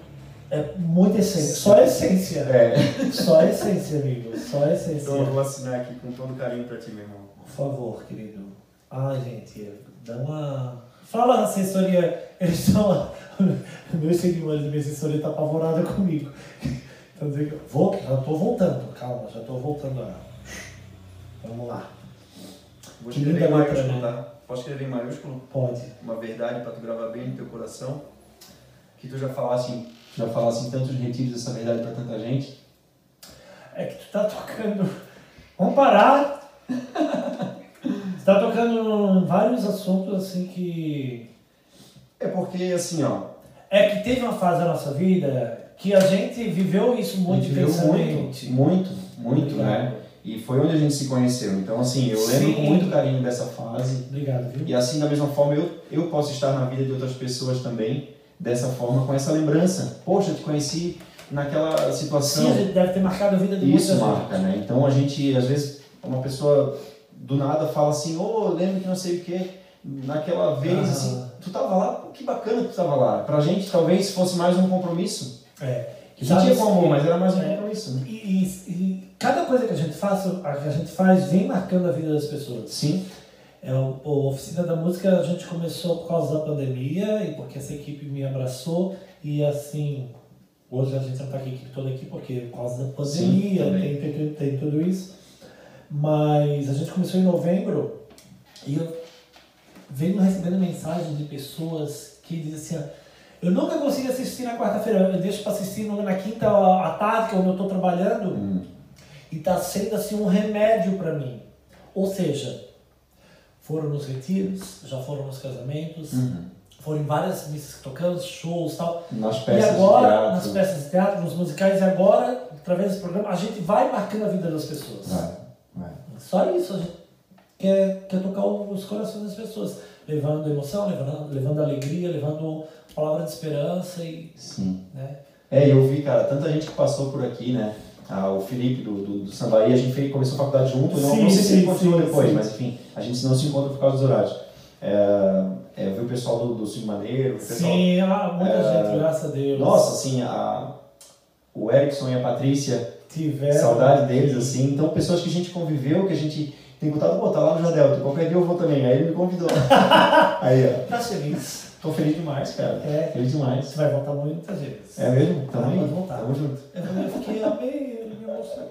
É muita essência. Só a essência. É. (laughs) Só a essência, amigo. Só a essência. Então eu vou assinar aqui com todo carinho pra ti, meu irmão. Por favor, querido. Ai, gente, dá uma. Fala, assessoria. Eles (laughs) estão. Meus seguidores da minha assessoria estão apavorados comigo. Dizendo que. Vou, já estou voltando. Calma, já estou voltando a. Vamos lá. Vou Que escrever em maiúsculo, né? tá? Posso escrever em maiúsculo? Pode. Uma verdade pra tu gravar bem no teu coração. Que tu já falasse, já falasse em tantos retiros essa verdade pra tanta gente. É que tu tá tocando. Vamos parar! (laughs) Você tá tocando vários assuntos assim que. É porque, assim, ó. É que teve uma fase da nossa vida que a gente viveu isso muito viveu muito, muito, muito, Obrigado. né? E foi onde a gente se conheceu. Então, assim, eu lembro Sim. com muito carinho dessa fase. Obrigado, viu? E assim, da mesma forma, eu, eu posso estar na vida de outras pessoas também, dessa forma, com essa lembrança. Poxa, te conheci naquela situação. Sim, a gente deve ter marcado a vida de Isso marca, gente. né? Então a gente, às vezes, uma pessoa do nada fala assim, ô, eu lembro que não sei o que, naquela vez, Ah. assim, tu tava lá, pô, que bacana que tu tava lá. Pra gente, talvez fosse mais um compromisso. É. Que já tinha como, que- mas era mais um é. compromisso, né? E, e- e cada coisa que a gente faz, a que a gente faz vem marcando a vida das pessoas. Sim, É, o, Oficina da Música a gente começou por causa da pandemia e porque essa equipe me abraçou e assim, hoje a gente não está aqui a equipe toda aqui porque por causa da pandemia Sim, tem, tem, tem tudo isso. Mas a gente começou em novembro e eu venho recebendo mensagens de pessoas que dizem assim, eu nunca consigo assistir na quarta-feira, eu deixo para assistir na quinta à tarde, que é onde eu estou trabalhando. Hum. E está sendo assim um remédio para mim. Ou seja, foram nos retiros, já foram nos casamentos, Uhum. foram em várias missas que tocamos, shows e tal. nas E peças agora, de teatro. nas peças de teatro, nos musicais, e agora, através desse programa, a gente vai marcando a vida das pessoas. Vai, vai. Só isso, a gente quer, quer tocar os corações das pessoas, levando emoção, levando, levando alegria, levando palavra de esperança e. Sim. Né? É, eu vi, cara, tanta gente que passou por aqui, né? Ah, o Felipe do, do, do Sambaí, a gente fez, começou a faculdade junto, não, Sim, não sei se sim, ele continuou depois, sim. mas enfim, a gente não se encontra por causa dos horários. É, é, eu vi o pessoal do, do Sul Maneiro, o pessoal. Sim, ah, muita É, gente, graças a Deus. Nossa, assim, a, o Erickson e a Patrícia, tiveram. saudade deles, assim. Então, pessoas que a gente conviveu, que a gente tem contato, pô, tá lá no Jadelto, qualquer dia eu vou também. Aí ele me convidou. (laughs) Aí, ó. Tá feliz. Tô feliz demais, cara. É. Feliz demais. Você vai voltar muitas vezes. É mesmo? Tamo Ah, aí. pode voltar. Tamo junto. Eu fiquei amei, me emocionei.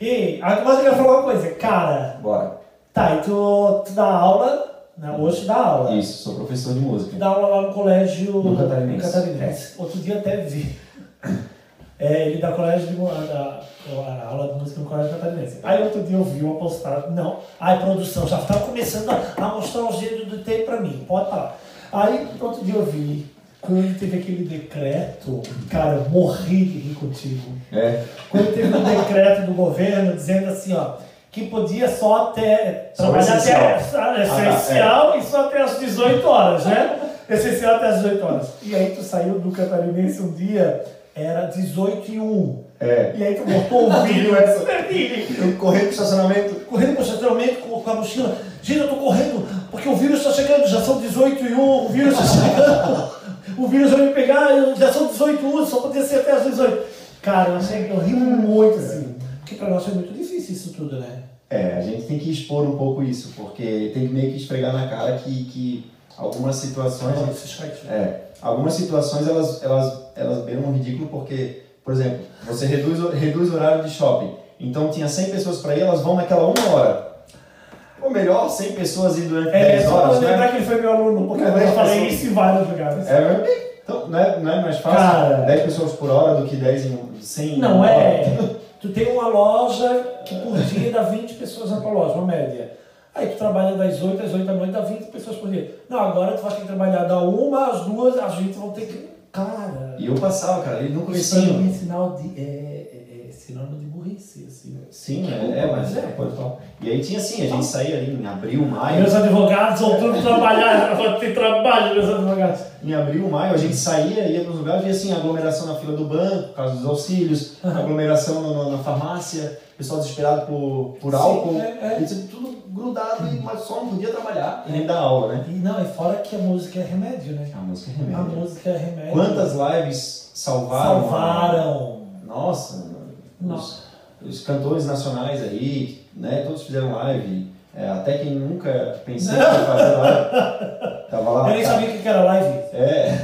E agora eu quero falar uma coisa, cara. Bora. Tá, e tu, tu dá aula, né? Hoje tu dá aula. Isso, sou professor de música. Tu dá aula lá no colégio No Catarinense. no Catarinense. Outro dia até vi. (laughs) É, ele dá colégio de, mu- dá, a aula de música no colégio catarinense. Aí outro dia eu vi uma postagem, não, ai produção, já estava começando a, a mostrar os dedos do tempo pra mim, pode estar. Aí outro dia eu vi, quando teve aquele decreto, cara, eu morri de rir contigo. É. Quando teve um decreto do governo dizendo assim, ó, que podia só até Só trabalhar essencial. até essencial e só até as 18 horas, né? Essencial até as 18 horas. E aí tu saiu do Catarinense um dia, era 18 e 1. É. E aí tu botou o vídeo, (laughs) essa? Eu corri pro estacionamento. correndo pro estacionamento com, a mochila. Gente, eu tô correndo porque o vírus está chegando, já são 18 e 1, o vírus está chegando. (laughs) o vírus vai me pegar, já são 18 e 1, só podia ser até as 18. Cara, eu achei que eu ri muito assim. Porque pra nós é muito difícil isso tudo, né? É, a gente tem que expor um pouco isso, porque tem que meio que esfregar na cara que, que algumas situações. É, algumas situações elas, elas, elas beiram um ridículo porque, por exemplo, você reduz, o- reduz o horário de shopping. Então tinha 100 pessoas para ir, elas vão naquela uma hora. Ou melhor, 100 pessoas ir durante É, 10 só pra horas, lembrar né? que ele foi meu aluno, porque É, eu falei pessoas. isso em vários lugares. É, então, não é, não é mais fácil Cara. 10 pessoas por hora do que 10 em 100 em Não uma é. hora? Tu tem uma loja que por dia dá 20 pessoas na tua loja, uma média. Aí tu trabalha das 8 às 8 da noite, dá 20 pessoas por dia. Não, agora tu vai ter que trabalhar da 1 às 2, às 20 vão ter que. Cara. E eu passava, cara, ele no Isso aí comecinho. é sinal de. É, é, é sinônimo de burrice, assim. Sim, é, é, mas é, pode falar. E aí tinha assim, a gente saía ali em abril, maio. Meus advogados vão tudo trabalhar, vão ter trabalho, meus advogados. Em abril, maio, a gente saía, ia para os lugares, via assim, aglomeração na fila do banco, por causa dos auxílios, aglomeração no- na farmácia, pessoal desesperado por, por Sim, álcool, é, é. isso tudo grudado, e- mas só não podia trabalhar e nem dar aula, né? E não, e fora que a música é remédio, né? A música é A remédio. música é remédio. Quantas lives salvaram? salvaram? Nossa, Nossa. Os, os cantores nacionais aí, né, todos fizeram live, é, até quem nunca pensou em fazer live, tava lá. Eu nem sabia o que era live. É,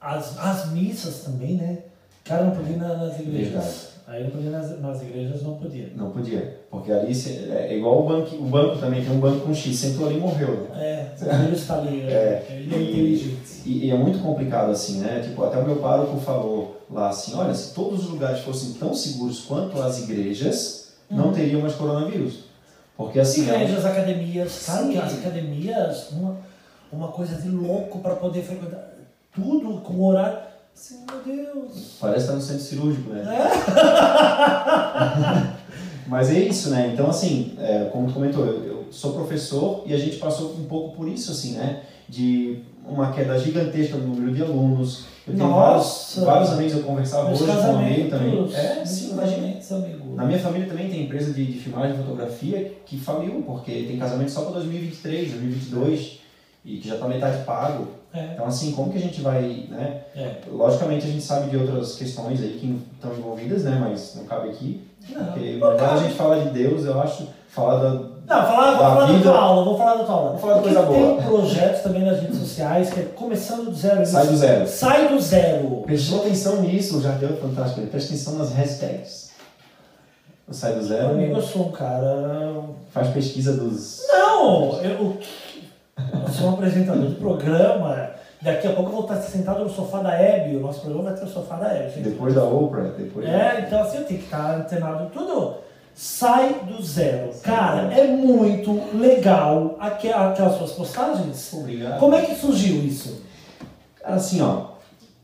As, as missas também, né? Cara, não podia ir na- nas igrejas. Verdade. Aí não podia nas, nas igrejas, não podia. Não podia, porque ali cê- é igual o banco, o banco também, tem um banco com X, sentou ali e morreu. né? É, o vírus está ali, É. ele é inteligente. E, e é muito complicado assim, né? Tipo, até o meu pároco falou lá assim, olha, se todos os lugares fossem tão seguros quanto as igrejas, não teriam mais coronavírus. Porque assim, é igrejas, academias, cara, Sim. que as academias, uma, uma coisa de louco para poder frequentar. Tudo com horário. Assim, meu Deus. parece estar no centro cirúrgico, né? É? (laughs) Mas é isso, né? Então, assim, é, como tu comentou, eu, eu sou professor e a gente passou um pouco por isso, assim, né? De uma queda gigantesca no número de alunos. Eu tenho Nossa! vários, vários amigos, eu conversava hoje com um amigo também. É, sim, imagina. Na minha família também tem empresa de, de filmagem e fotografia que faliu, porque tem casamento só para 2023, 2022, e que já está metade pago. É, Então, assim, como que a gente vai, né? é. Logicamente a gente sabe de outras questões aí que estão envolvidas, né? Mas não cabe aqui. Não, Porque não melhor a cabe. gente falar de Deus, eu acho, falar da, Não, falar, vou Da falar da vida. tua aula, vou falar da tua aula. Vou falar de Porque coisa boa. Tem projetos também nas redes sociais que é começando do zero. Sai do zero. Sai do zero. Prestou atenção nisso, o Jardel é fantástico. Presta atenção nas hashtags. Sai do Zero Amigo, eu sou um cara. faz pesquisa dos. Não! Eu, eu sou um apresentador de programa. Daqui a pouco eu vou estar sentado no sofá da Hebe. O nosso programa vai ter o sofá da Hebe. Depois da Oprah, depois. É, então assim, eu tenho que estar antenado em tudo. Sai do zero. Cara, é muito legal aqu- aquelas suas postagens. Obrigado. Como é que surgiu isso? Cara, assim, ó,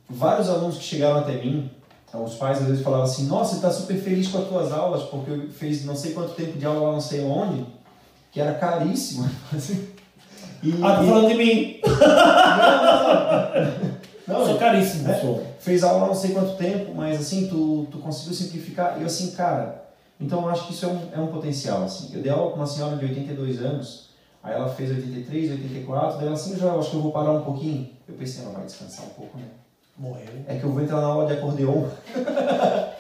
vários alunos que chegaram até mim, os pais às vezes falavam assim: Nossa, você está super feliz com as tuas aulas, porque eu fiz não sei quanto tempo de aula lá, não sei onde, que era caríssimo. (laughs) E, Ah, tá e- falando de mim. (laughs) não, Eu sou caríssimo, É. sou. fez aula há não sei quanto tempo, mas assim, tu, tu conseguiu simplificar. E eu assim, cara, então eu acho que isso é um, é um potencial, assim. Eu dei aula com uma senhora de 82 anos, aí ela fez 83, 84, daí ela assim, já acho que eu vou parar um pouquinho. Eu pensei, ela vai descansar um pouco, né? Morreu. É que eu vou entrar na aula de acordeon. (laughs)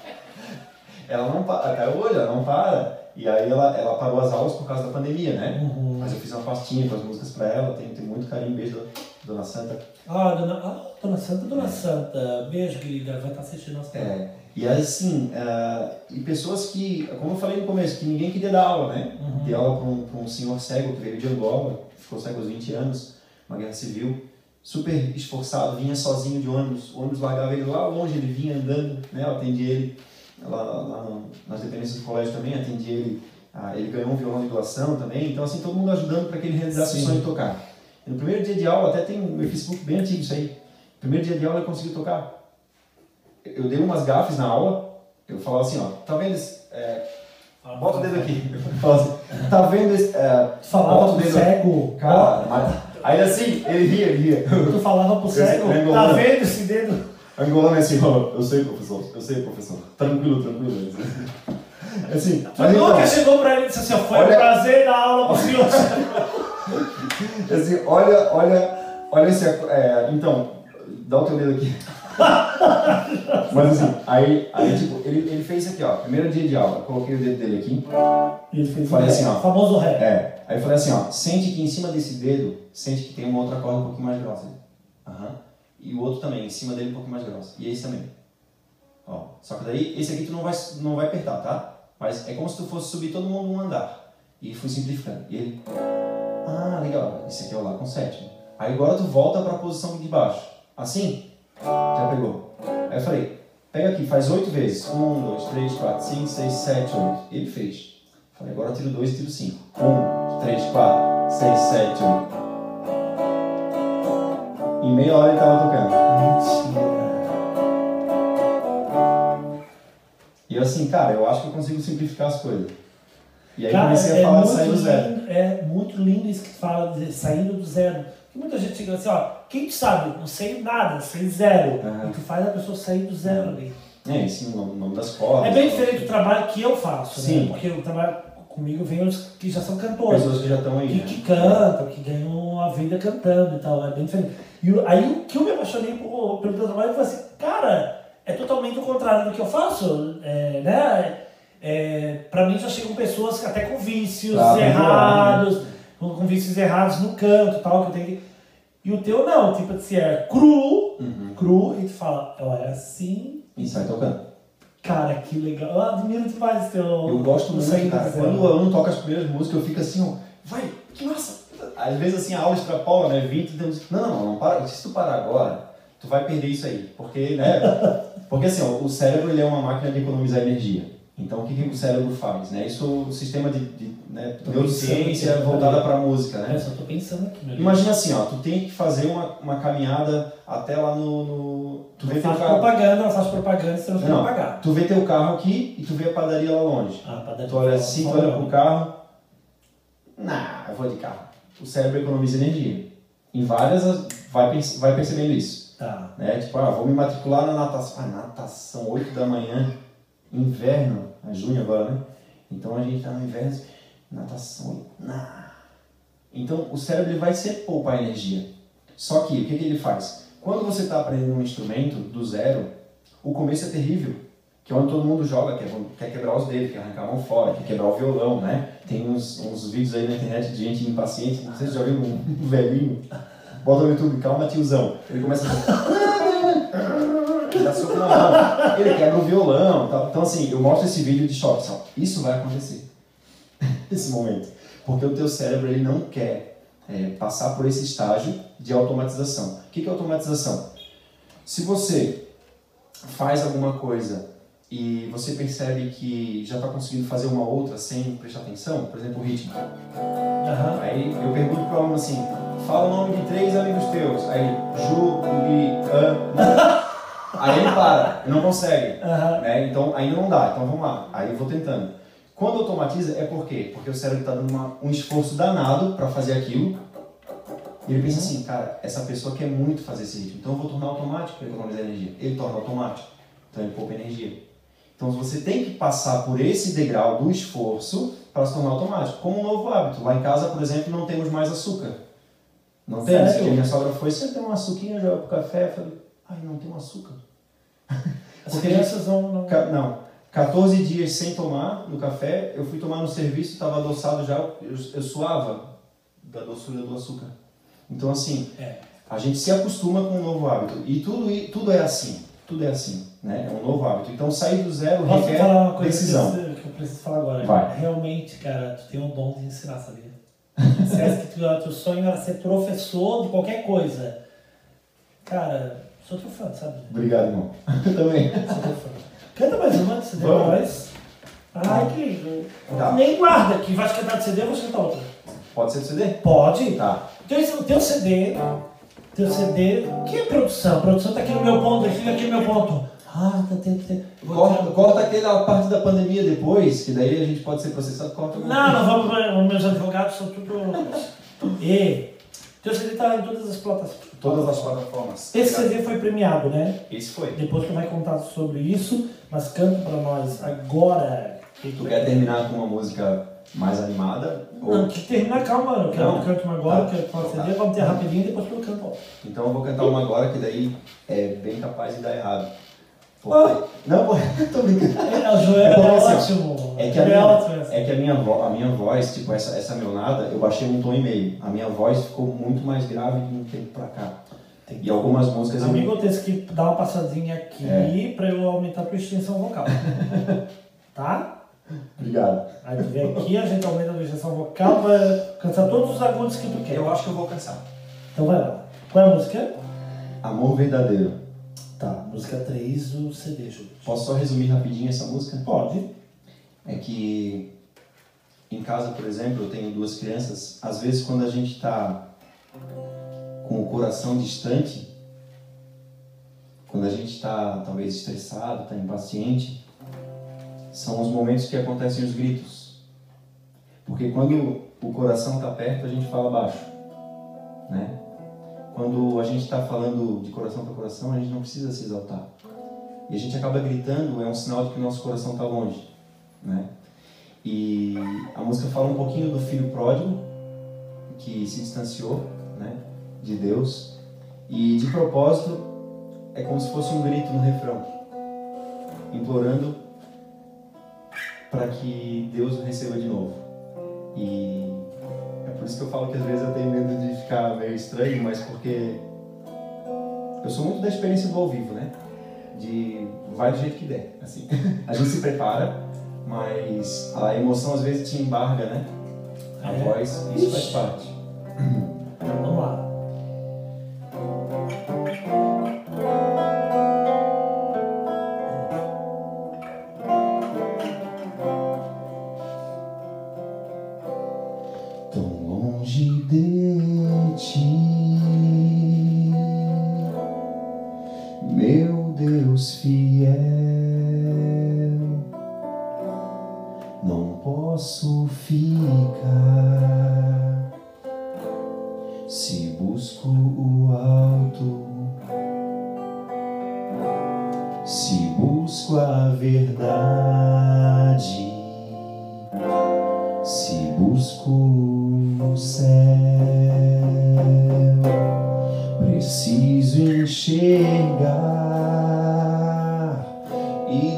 ela não para, cara, olha, ela não para. E aí ela, ela parou as aulas por causa da pandemia, né? Uhum. Mas eu fiz uma pastinha com as músicas pra ela, tenho, tenho muito carinho, beijo, Dona Santa. Ah, dona, ah, dona Santa, dona Santa. Beijo, querida. Vai estar assistindo nosso É, e assim, ah, e pessoas que, como eu falei no começo, que ninguém queria dar aula, né? Uhum. Dei aula para um, pra um senhor cego que veio de Angola, ficou cego aos 20 anos, uma guerra civil, super esforçado, vinha sozinho de ônibus, o ônibus largava ele lá longe, ele vinha andando, né? Eu atendi ele lá, lá no- nas dependências do colégio também, atendi ele, ah, ele ganhou um violão de doação também, então assim, todo mundo ajudando para que ele realizasse Sim. o sonho de tocar. E no primeiro dia de aula, até tem um meu Facebook bem antigo isso aí, primeiro dia de aula ele conseguiu tocar. Eu dei umas gafes na aula, eu falava assim, ó, tá vendo esse, é, bota o dedo aqui, Eu falava assim, tá vendo esse, é, falava pro cego. Cara, mas... Aí assim, ele ria, ele ria. Tu falava pro cego. Tá vendo esse dedo? Angolano é assim, ó, eu sei, professor, eu sei, professor. Tranquilo, tranquilo. Assim, Tu mas nunca então, chegou pra ele e disse assim: ó, foi um Olha- prazer dar aula pro senhor. (laughs) assim, olha, olha, olha esse... É, então, dá o teu dedo aqui. (laughs) Mas assim, aí, aí tipo, ele, ele fez isso aqui, ó, primeiro dia de aula, coloquei o dedo dele aqui, E ele fez Falei o assim, ó. famoso ré. É. Aí eu falei assim, ó, sente que em cima desse dedo, sente que tem uma outra corda um pouquinho mais grossa. Aham. E o outro também, em cima dele um pouquinho mais grossa. E esse também. Ó. Só que daí, esse aqui tu não vai, não vai apertar, tá? Mas é como se tu fosse subir todo mundo um andar. E fui simplificando. E ele, ah, legal, esse aqui é o Lá com sétimo. Aí agora tu volta pra posição de baixo. Assim, já pegou. Aí eu falei, pega aqui, faz oito vezes. Um, dois, três, quatro, cinco, seis, sete, oito. Ele fez. Falei, agora tiro dois e tiro cinco. Um, três, quatro, seis, sete, oito. Em meia hora ele tava tocando. Mentira. E eu assim, cara, eu acho que eu consigo simplificar as coisas. E aí Cara, comecei a é falar de muito sair do zero. lindo- É muito lindo isso que tu fala, de saindo do zero. Porque muita gente chega assim, ó, quem sabe? Não sei nada, sei zero. Aham. E tu faz a pessoa sair do zero ali. É, sim, o nome, das cordas. É bem diferente do trabalho que eu faço, Sim. né? Porque o trabalho comigo vem os que já são cantores. Pessoas que já estão aí. que, né? que cantam, que ganham a vida cantando e tal, é bem diferente. E aí o que eu me apaixonei por, pelo teu trabalho foi assim, cara, é totalmente o contrário do que eu faço, é, né? É, pra mim já chegam pessoas até com vícios errados, com, com vícios errados no canto e tal, que eu tenho que... E o teu não, tipo assim, é cru, Uhum. cru, e tu fala, olha, assim, E sai tocando. Cara, que legal, eu admiro demais teu... Eu gosto muito, cara. Quando o aluno toca as primeiras músicas, eu fico assim, ó, vai, que massa. Às vezes, assim, a aula extrapola, né? 20, temos... Não, não, não, para. Se tu parar agora, tu vai perder isso aí. Porque, né? (laughs) Porque, assim, ó, o cérebro, ele é uma máquina de economizar energia. Então, o que, que o cérebro faz, né? Isso, o sistema de, de né, neurociência aqui, voltada né? para a música, É, né? só tô pensando aqui, meu Imagina assim, ó, tu tem que fazer uma, uma caminhada até lá no... no... Tu vê Não teu faz carro... propaganda, não faz propaganda, você não tem que Não, pagar. tu vê teu carro aqui e tu vê a padaria lá longe. Ah, pra dar Tu olha assim, tu olha não. pro carro. Nah, eu vou de carro. O cérebro economiza energia. Em várias, vai, vai percebendo isso. Tá. Né? Tipo, ah, vou me matricular na natação. Ah, natação, 8 da manhã, inverno, é junho agora, né? Então a gente tá no inverno, natação, nah. Então o cérebro ele vai sempre poupar energia. Só que o que, que ele faz? Quando você está aprendendo um instrumento do zero, o começo é terrível. Que é onde todo mundo joga, quer, quer quebrar os dedos, quer arrancar a mão fora, quer quebrar o violão, né? Tem uns, uns vídeos aí na internet de gente impaciente, não sei se já viu um (laughs) velhinho, bota no YouTube, calma tiozão. Ele começa a dá soco na mão, ele quebra o violão tal. Então assim, eu mostro esse vídeo de choque, só. Isso vai acontecer. (laughs) Esse momento. Porque o teu cérebro ele não quer é, passar por esse estágio de automatização. O que é automatização? Se você faz alguma coisa e você percebe que já está conseguindo fazer uma outra sem prestar atenção, por exemplo, o ritmo. Aham. Aí eu pergunto para o aluno assim, fala o nome de três amigos teus. Aí, Juliana. Aí ele para, ele não consegue. Aham. Né? Então ainda não dá, então vamos lá. Aí eu vou tentando. Quando automatiza é por quê? Porque o cérebro está dando uma- um esforço danado para fazer aquilo. E ele pensa assim, cara, essa pessoa quer muito fazer esse ritmo, então eu vou tornar automático para economizar energia. Ele torna automático, então ele poupa energia. Então você tem que passar por esse degrau do esforço para se tornar automático. Como um novo hábito. Lá em casa, por exemplo, não temos mais açúcar. Não temos. Porque minha sogra foi, você tem um açuquinha, joga pro café. Eu falei, ai, não tem um açúcar. As Porque crianças não. não... Não. 14 dias sem tomar no café, eu fui tomar no serviço, estava adoçado já, eu, eu suava da doçura do açúcar. Então, assim, É. a gente se acostuma com um novo hábito. E tudo, tudo é assim. Tudo é assim, né? É um novo hábito. Então, sair do zero Posso requer falar uma coisa decisão. Que, eu, que eu preciso falar agora? Vai. Realmente, cara, tu tem um dom de ensinar, sabia? Você acha que tu, teu sonho era ser professor de qualquer coisa. Cara, sou teu fã, sabe? Obrigado, irmão. Eu (laughs) também. Sou teu fã. Canta mais uma de CD Vamos. mais. Ai, que lindo. Tá. Nem guarda, que vai cantar de CD, eu vou cantar outra. Pode ser do CD? Pode. Tá. Então, o teu CD, teu CD, que é produção? Produção tá aqui no meu ponto, aqui, aqui no meu ponto. Ah, tá tendo. Tá, vou Corta, corta aquela parte da pandemia depois, que daí a gente pode ser processado. Corta Não, não vamos, os meus advogados são tudo. (laughs) E teu CD tá em todas as plataformas. Todas as plataformas. Esse CD foi premiado, né? Esse foi. Depois tu vai contar sobre isso, mas canta pra nós agora. Que Tu quer terminar com uma música mais animada? Não, Ou... que termina, calma, eu quero Não. que cante uma agora, Tá. quero que faça Tá. CD, vamos ter rapidinho e depois tu canta. Então eu vou cantar uma agora que daí é bem capaz de dar errado. Não, (laughs) tô brincando. É, o Joel É é, assim, ótimo. É que a Joel minha, essa. é que a minha, vo- a minha voz, tipo, essa, essa meionada, eu baixei um tom e meio. A minha voz ficou muito mais grave de um tempo pra cá. E algumas músicas Amigo, eu tenho que dar uma passadinha aqui É. pra eu aumentar a tua extensão vocal. (laughs) tá? Obrigado. Aí tu vem aqui, a gente aumenta a tua extensão vocal pra cantar todos os agudos que tu quer. Eu acho que eu vou cansar. Então vai lá. Qual é a música? Amor Verdadeiro. Tá, música 3 do CD, Júlio. Posso só resumir rapidinho essa música? Pode. É que em casa, por exemplo, eu tenho duas crianças. Às vezes, quando a gente está com o coração distante, quando a gente está talvez estressado, está impaciente, são os momentos que acontecem os gritos. Porque quando o coração está perto, a gente fala baixo, né? Quando a gente está falando de coração para coração, a gente não precisa se exaltar. E a gente acaba gritando, é um sinal de que o nosso coração está longe, né? E a música fala um pouquinho do filho pródigo que se distanciou, né, de Deus. E de propósito é como se fosse um grito no refrão, implorando para que Deus o receba de novo. E é por isso que eu falo que às vezes eu tenho medo de ficar meio estranho, mas porque eu sou muito da experiência do ao vivo, né? De vai do jeito que der, assim. (laughs) A gente se prepara, mas a emoção às vezes te embarga, né? A É. voz, isso faz parte. Vamos lá.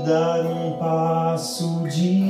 Dar um passo de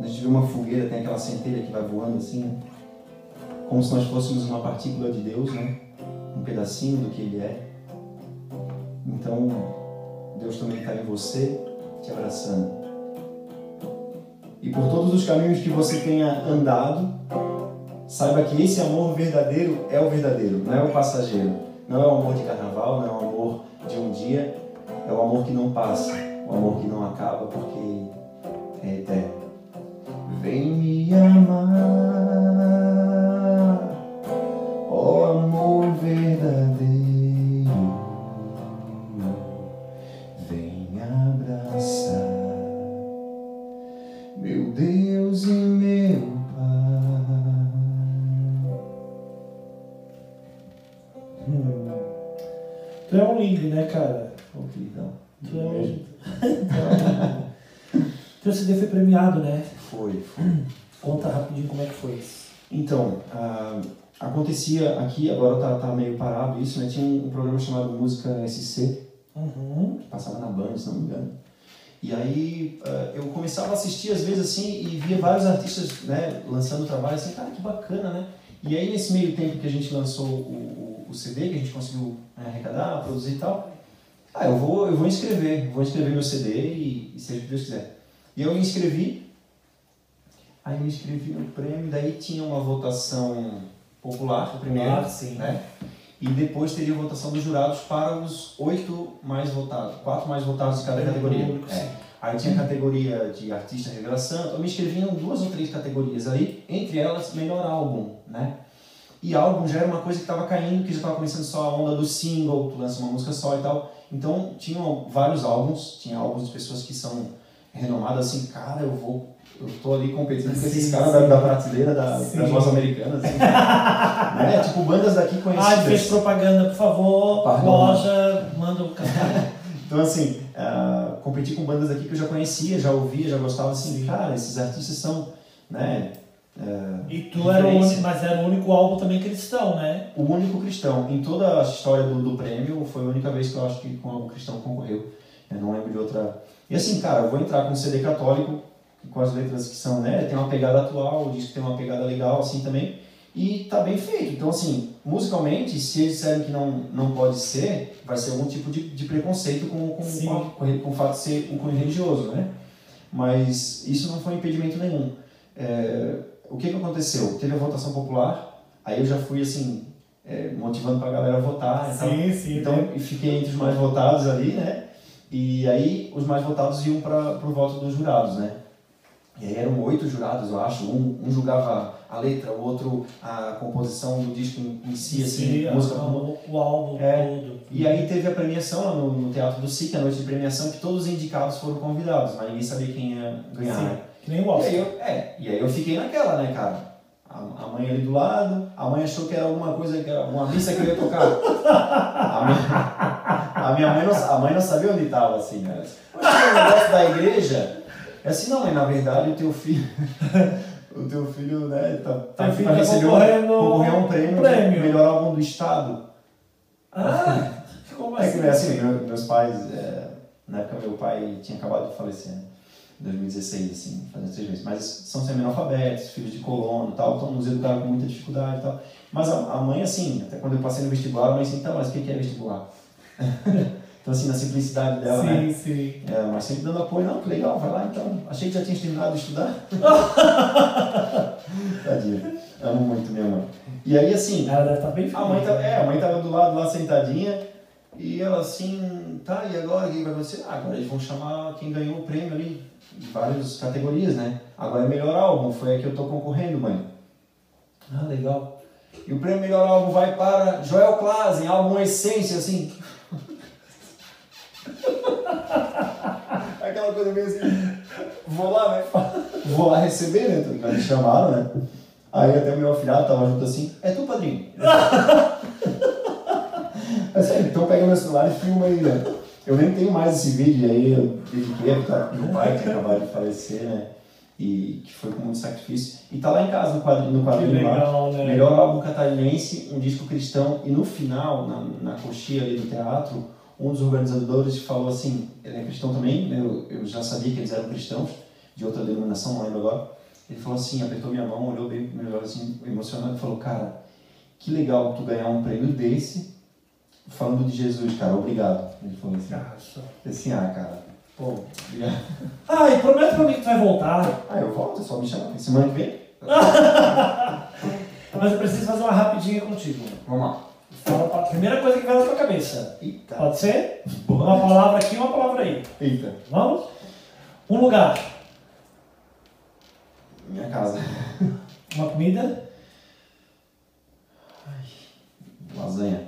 a gente vê uma fogueira, tem aquela centelha que vai voando assim, né? como se nós fôssemos uma partícula de Deus, né? um pedacinho do que Ele é. Então, Deus também está em você, te abraçando. E por todos os caminhos que você tenha andado, saiba que esse amor verdadeiro é o verdadeiro, não é o passageiro. Não é o amor de carnaval, não é o amor de um dia, é o amor que não passa, o amor que não acaba, porque é eterno. Vem me amar, ó amor verdadeiro, vem abraçar, meu Deus e meu Pai. Hum. Tu é um lindo, né, cara? Queridão. (laughs) Tu é um lindo. Teu CD foi premiado, né? Foi, foi. (clears throat) Conta rapidinho como é que foi isso. Então, ah, acontecia aqui, agora tá, tá meio parado isso, né? Tinha um, um programa chamado Música SC, Uhum. que passava na Band, se não me engano. E aí ah, eu começava a assistir às vezes assim e via vários artistas né, lançando trabalho assim, cara, que bacana, né? E aí nesse meio tempo que a gente lançou o, o, o CD, que a gente conseguiu né, arrecadar, produzir e tal, ah, eu vou, eu vou inscrever, vou inscrever meu CD e, e seja o que Deus quiser. E eu me inscrevi, aí me inscrevi no prêmio, daí tinha uma votação popular, primeiro, Ah, sim. né? E depois teria a votação dos jurados para os oito mais votados, quatro mais votados de cada Prêmio categoria. público, É. Aí tinha a categoria de artista revelação, eu me inscrevi em duas ou três categorias ali, entre elas melhor álbum, né? E álbum já era uma coisa que estava caindo, que já estava começando só a onda do single, tu lança uma música só e tal. Então tinham vários álbuns, tinha álbuns de pessoas que são renomadas assim, cara, eu vou, eu tô ali competindo com esses Sim, caras sim. da, da prateleira da, Sim. das vozes americanas, assim. (laughs) né? Tipo bandas daqui Ah, conhecidas. fez propaganda, por favor, Pardon. loja, manda o canal. (laughs) Então, assim, ah, competi com bandas aqui que eu já conhecia, já ouvia, já gostava, assim, Sim. cara, esses artistas são, né, ah, E tu era o único, mas era o único álbum também cristão, né? o único cristão. Em toda a história do, do prêmio, foi a única vez que eu acho que o cristão concorreu. Eu não lembro de outra. E assim, cara, eu vou entrar com um CD católico, com as letras que são, né, tem uma pegada atual, o disco tem uma pegada legal, assim, também, e tá bem feito. Então, assim, musicalmente, se eles disserem que não, não pode ser, vai ser algum tipo de, de preconceito com, com, Sim. com, com, com o fato de ser um cunho religioso, né? Mas isso não foi impedimento nenhum. É, o que, que aconteceu? Teve a votação popular, aí eu já fui, assim, é, motivando pra galera votar e tal. sim. Então, né? fiquei entre os mais votados ali, né? E aí, os mais votados iam para o voto dos jurados, né? E aí eram oito jurados, eu acho. Um, um julgava a letra, o outro a composição do disco em, em si, assim, Sim, música a- por música. o, o álbum É. todo. E aí teve a premiação lá no, no Teatro do SIC, a noite de premiação, que todos os indicados foram convidados, mas ninguém sabia quem ia ganhar. Sim, né? que nem o E Oscar. aí, eu, é, e aí eu fiquei naquela, né, cara? A, mãe ali do lado, a mãe achou que era alguma coisa, que era uma missa que eu ia tocar. A minha, a minha mãe, não, a mãe não sabia onde estava, assim, né? Mas um negócio da igreja. É assim, não, mãe, na verdade o teu filho. (laughs) O teu filho, né, tá, tá filho tá receber um, concorrer um prêmio, um prêmio. melhor álbum do estado. Ah, como É assim? que, assim, meu- meus pais, é, na época meu pai tinha acabado de falecer, né? Em 2016, assim, fazendo três meses. Mas são semi-analfabetos, filhos de colono e tal, então nos educaram com muita dificuldade e tal. Mas a, mãe, assim, até quando eu passei no vestibular, a mãe assim, então, mas o que é vestibular? (laughs) então, assim, na simplicidade dela, sim, né? sim. É, mas sempre dando apoio, não, que legal, vai lá então. Achei que já tinha terminado de estudar. (laughs) Tadinha. Amo muito minha mãe. E aí, assim, Ela deve estar bem feliz. a mãe, tava, é, a mãe tava do lado lá sentadinha e ela assim, tá, e agora o que vai acontecer? Ah, agora eles vão chamar quem ganhou o prêmio ali, em várias categorias, né? Agora é melhor álbum, foi a que eu tô concorrendo, mãe. Ah, legal. E o prêmio melhor álbum vai para Joel Klazen, álbum Essência, assim. (laughs) Aquela coisa meio assim, vou lá, né? (laughs) Vou lá receber, né? Me chamaram, né? Aí até o meu afilhado tava junto assim, é tu, padrinho? (laughs) É sério, então pega meu celular e filma aí, né? Eu nem tenho mais esse vídeo, aí eu dediquei pra meu pai, que acabou de falecer, né? E que foi com muito sacrifício. E tá lá em casa, no quadrinho, no quadrinho legal, né? Melhor álbum catarinense, um disco cristão. E no final, na, na coxinha ali do teatro, um dos organizadores falou assim, ele é cristão também, né? eu, eu já sabia que eles eram cristãos, de outra denominação, não lembro agora. Ele falou assim, apertou minha mão, olhou bem melhor assim, emocionado, e falou, cara, que legal tu ganhar um prêmio desse, falando de Jesus, cara, obrigado. Ele falou assim, Ah, só. assim, ah, cara, pô, obrigado. (laughs) Ah, e promete pra mim que tu vai voltar. Ah, eu volto, é só me chamar, semana que vem. (laughs) Mas eu preciso fazer uma rapidinha contigo. Vamos lá. Fala a primeira coisa que vai na tua cabeça. Eita. Pode ser? Uma palavra aqui, uma palavra aí. Eita, Vamos? Um lugar. minha casa. Uma comida. Lasanha.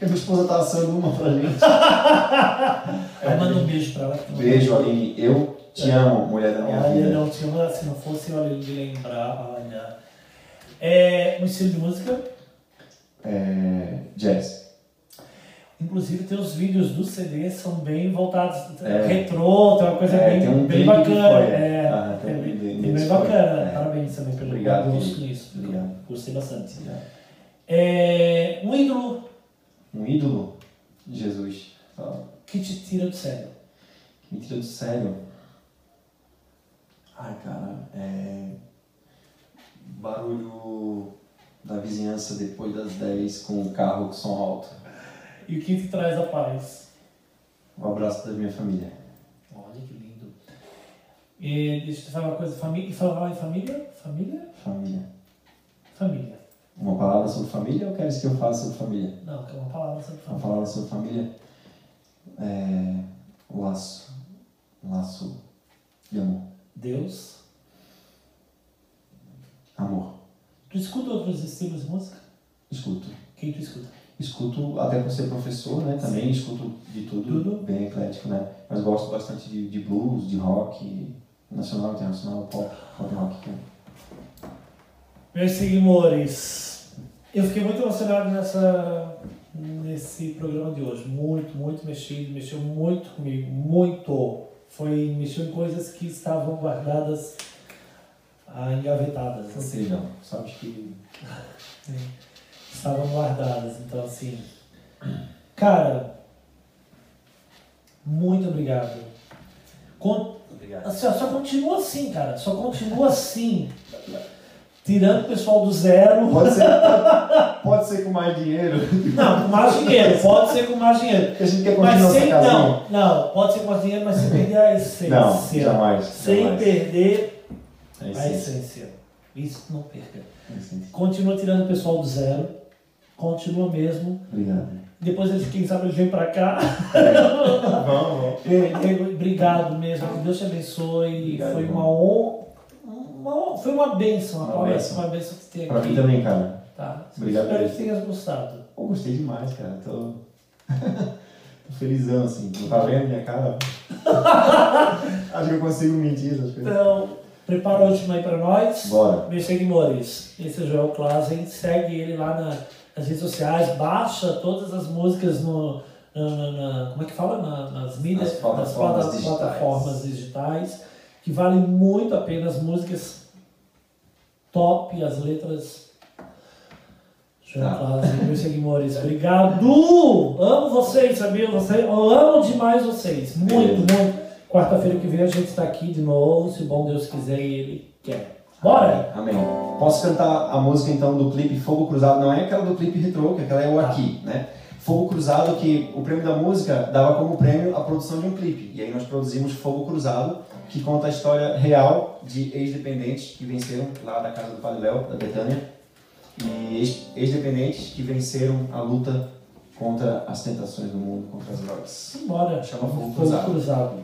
Porque a minha esposa tá assando uma pra gente. (laughs) Aí manda um beijo pra ela. que Beijo, Aline. Eu te amo, mulher da minha Olha, vida. não tinha, se não fosse eu de lembrar, olha. É um estilo de música. É, jazz. Inclusive, teus vídeos do CD são bem voltados, É. retrô, tem uma coisa É, bem, tem um bem que bacana. é. É, Ah, tem é um bem, clipe bem desse bacana. foi, é. Parabéns também pelo Obrigado, gosto nisso. Obrigado. Gostei bastante. É, um ídolo Um ídolo? Jesus. Que te tira do sério. que me tira do sério. Ai, cara, é. Barulho da vizinhança depois das 10 com o carro com som alto. E o que te traz a paz? Um abraço da minha família. Olha que lindo. E, deixa eu te falar uma coisa. Família, e falar em família? Família? Família. Família. Uma palavra sobre família ou queres que eu fale sobre família? Não, que é uma palavra sobre Uma família. palavra sobre família? É. Laço. Laço de amor. Deus. Amor. Tu escuta outros estilos de música? Escuto. Quem tu escuta? Escuto, até por ser professor, né? Também escuto de tudo, Tudo. bem eclético, né? Mas gosto bastante de, de blues, de rock, nacional, internacional, pop, pop rock. né? Meus seguidores, eu fiquei muito emocionado nessa, nesse programa de hoje. Muito, muito mexido, mexeu muito comigo, muito. Foi, mexeu em coisas que estavam guardadas, ah, engavetadas. Ou assim. seja, sabes que. estavam guardadas. Então, assim, cara, muito obrigado. Con- Obrigado. assim, só continua assim, cara. Só continua assim. Tirando o pessoal do zero. Pode ser, pode, (laughs) pode ser com mais dinheiro. Não, com mais dinheiro. Pode ser com mais dinheiro. Porque a gente quer Mas continuar sem. essa casinha. Não, não. Pode ser com mais dinheiro, mas sem perder a essência. Não, jamais. Sem jamais. perder É a isso. essência. Isso não perca. É. Continua tirando o pessoal do zero. Continua mesmo. Obrigado. Depois, eles, quem sabe, eles vêm pra cá. (laughs) Vamos, vamos. Diego, Obrigado mesmo. Que Deus te abençoe. Obrigado, foi irmão. uma honra. Uma, foi uma bênção. Uma Uma, uma bênção. uma bênção que Pra aqui. mim também, cara. Tá? Obrigado Espero que tenhas gostado. Pô, gostei demais, cara. Tô. (laughs) Tô felizão, assim. Não tá vendo minha cara? (laughs) Acho que eu consigo mentir essas coisas. Então, prepara a última aí pra nós. Bora. Meus seguidores, esse é o Joel Klassen. Segue ele lá na- nas redes sociais. Baixa todas as músicas no. na- na- na- como é que fala? Na- nas mídias, Nas plataformas nas plata- digitais. plataformas digitais, que valem muito a pena. As músicas top, as letras. Joel Tá. Klassen, meus seguidores, obrigado! Amo vocês, sabia? Você, eu amo demais vocês. Muito, Beleza. muito. Quarta-feira que vem a gente está aqui de novo, se bom Deus quiser e Ele quer. Bora! Amém. Posso cantar a música então do clipe Fogo Cruzado? Não é aquela do clipe retrô, que aquela é o aqui, né? Fogo Cruzado, que o prêmio da música dava como prêmio a produção de um clipe. E aí nós produzimos Fogo Cruzado, que conta a história real de ex-dependentes que venceram lá da casa do Padre Léo, da Betânia. E ex- ex-dependentes que venceram a luta contra as tentações do mundo, contra as drogas. Bora! Chama Fogo Fogo Cruzado.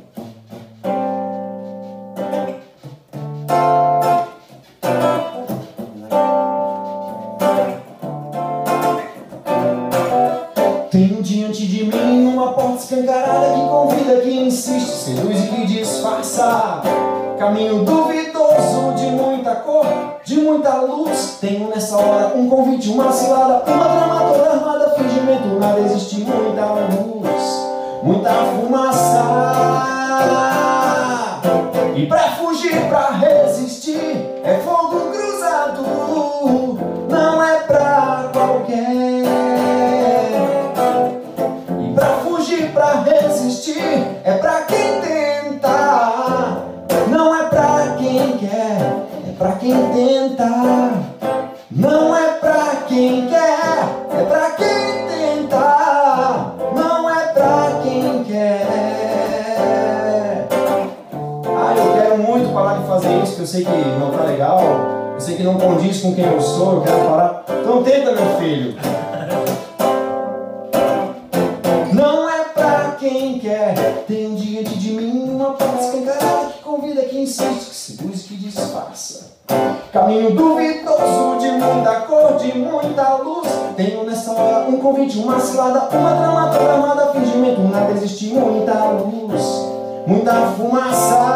Caminho duvidoso de muita cor, de muita luz. Tenho nessa hora um convite, uma cilada, uma trama toda armada. Fingimento, nada existe, muita luz, muita fumaça. E pra fugir, pra resolver. com quem eu sou, eu quero parar. Então tenta, meu filho. Não é pra quem quer Tem um diante de mim uma porta escancarada que convida, que insiste, que seduz, que disfarça. Caminho duvidoso de muita cor, de muita luz. Tenho nessa hora um convite, uma cilada, uma trama programada, fingimento, nada existe, muita luz, muita fumaça.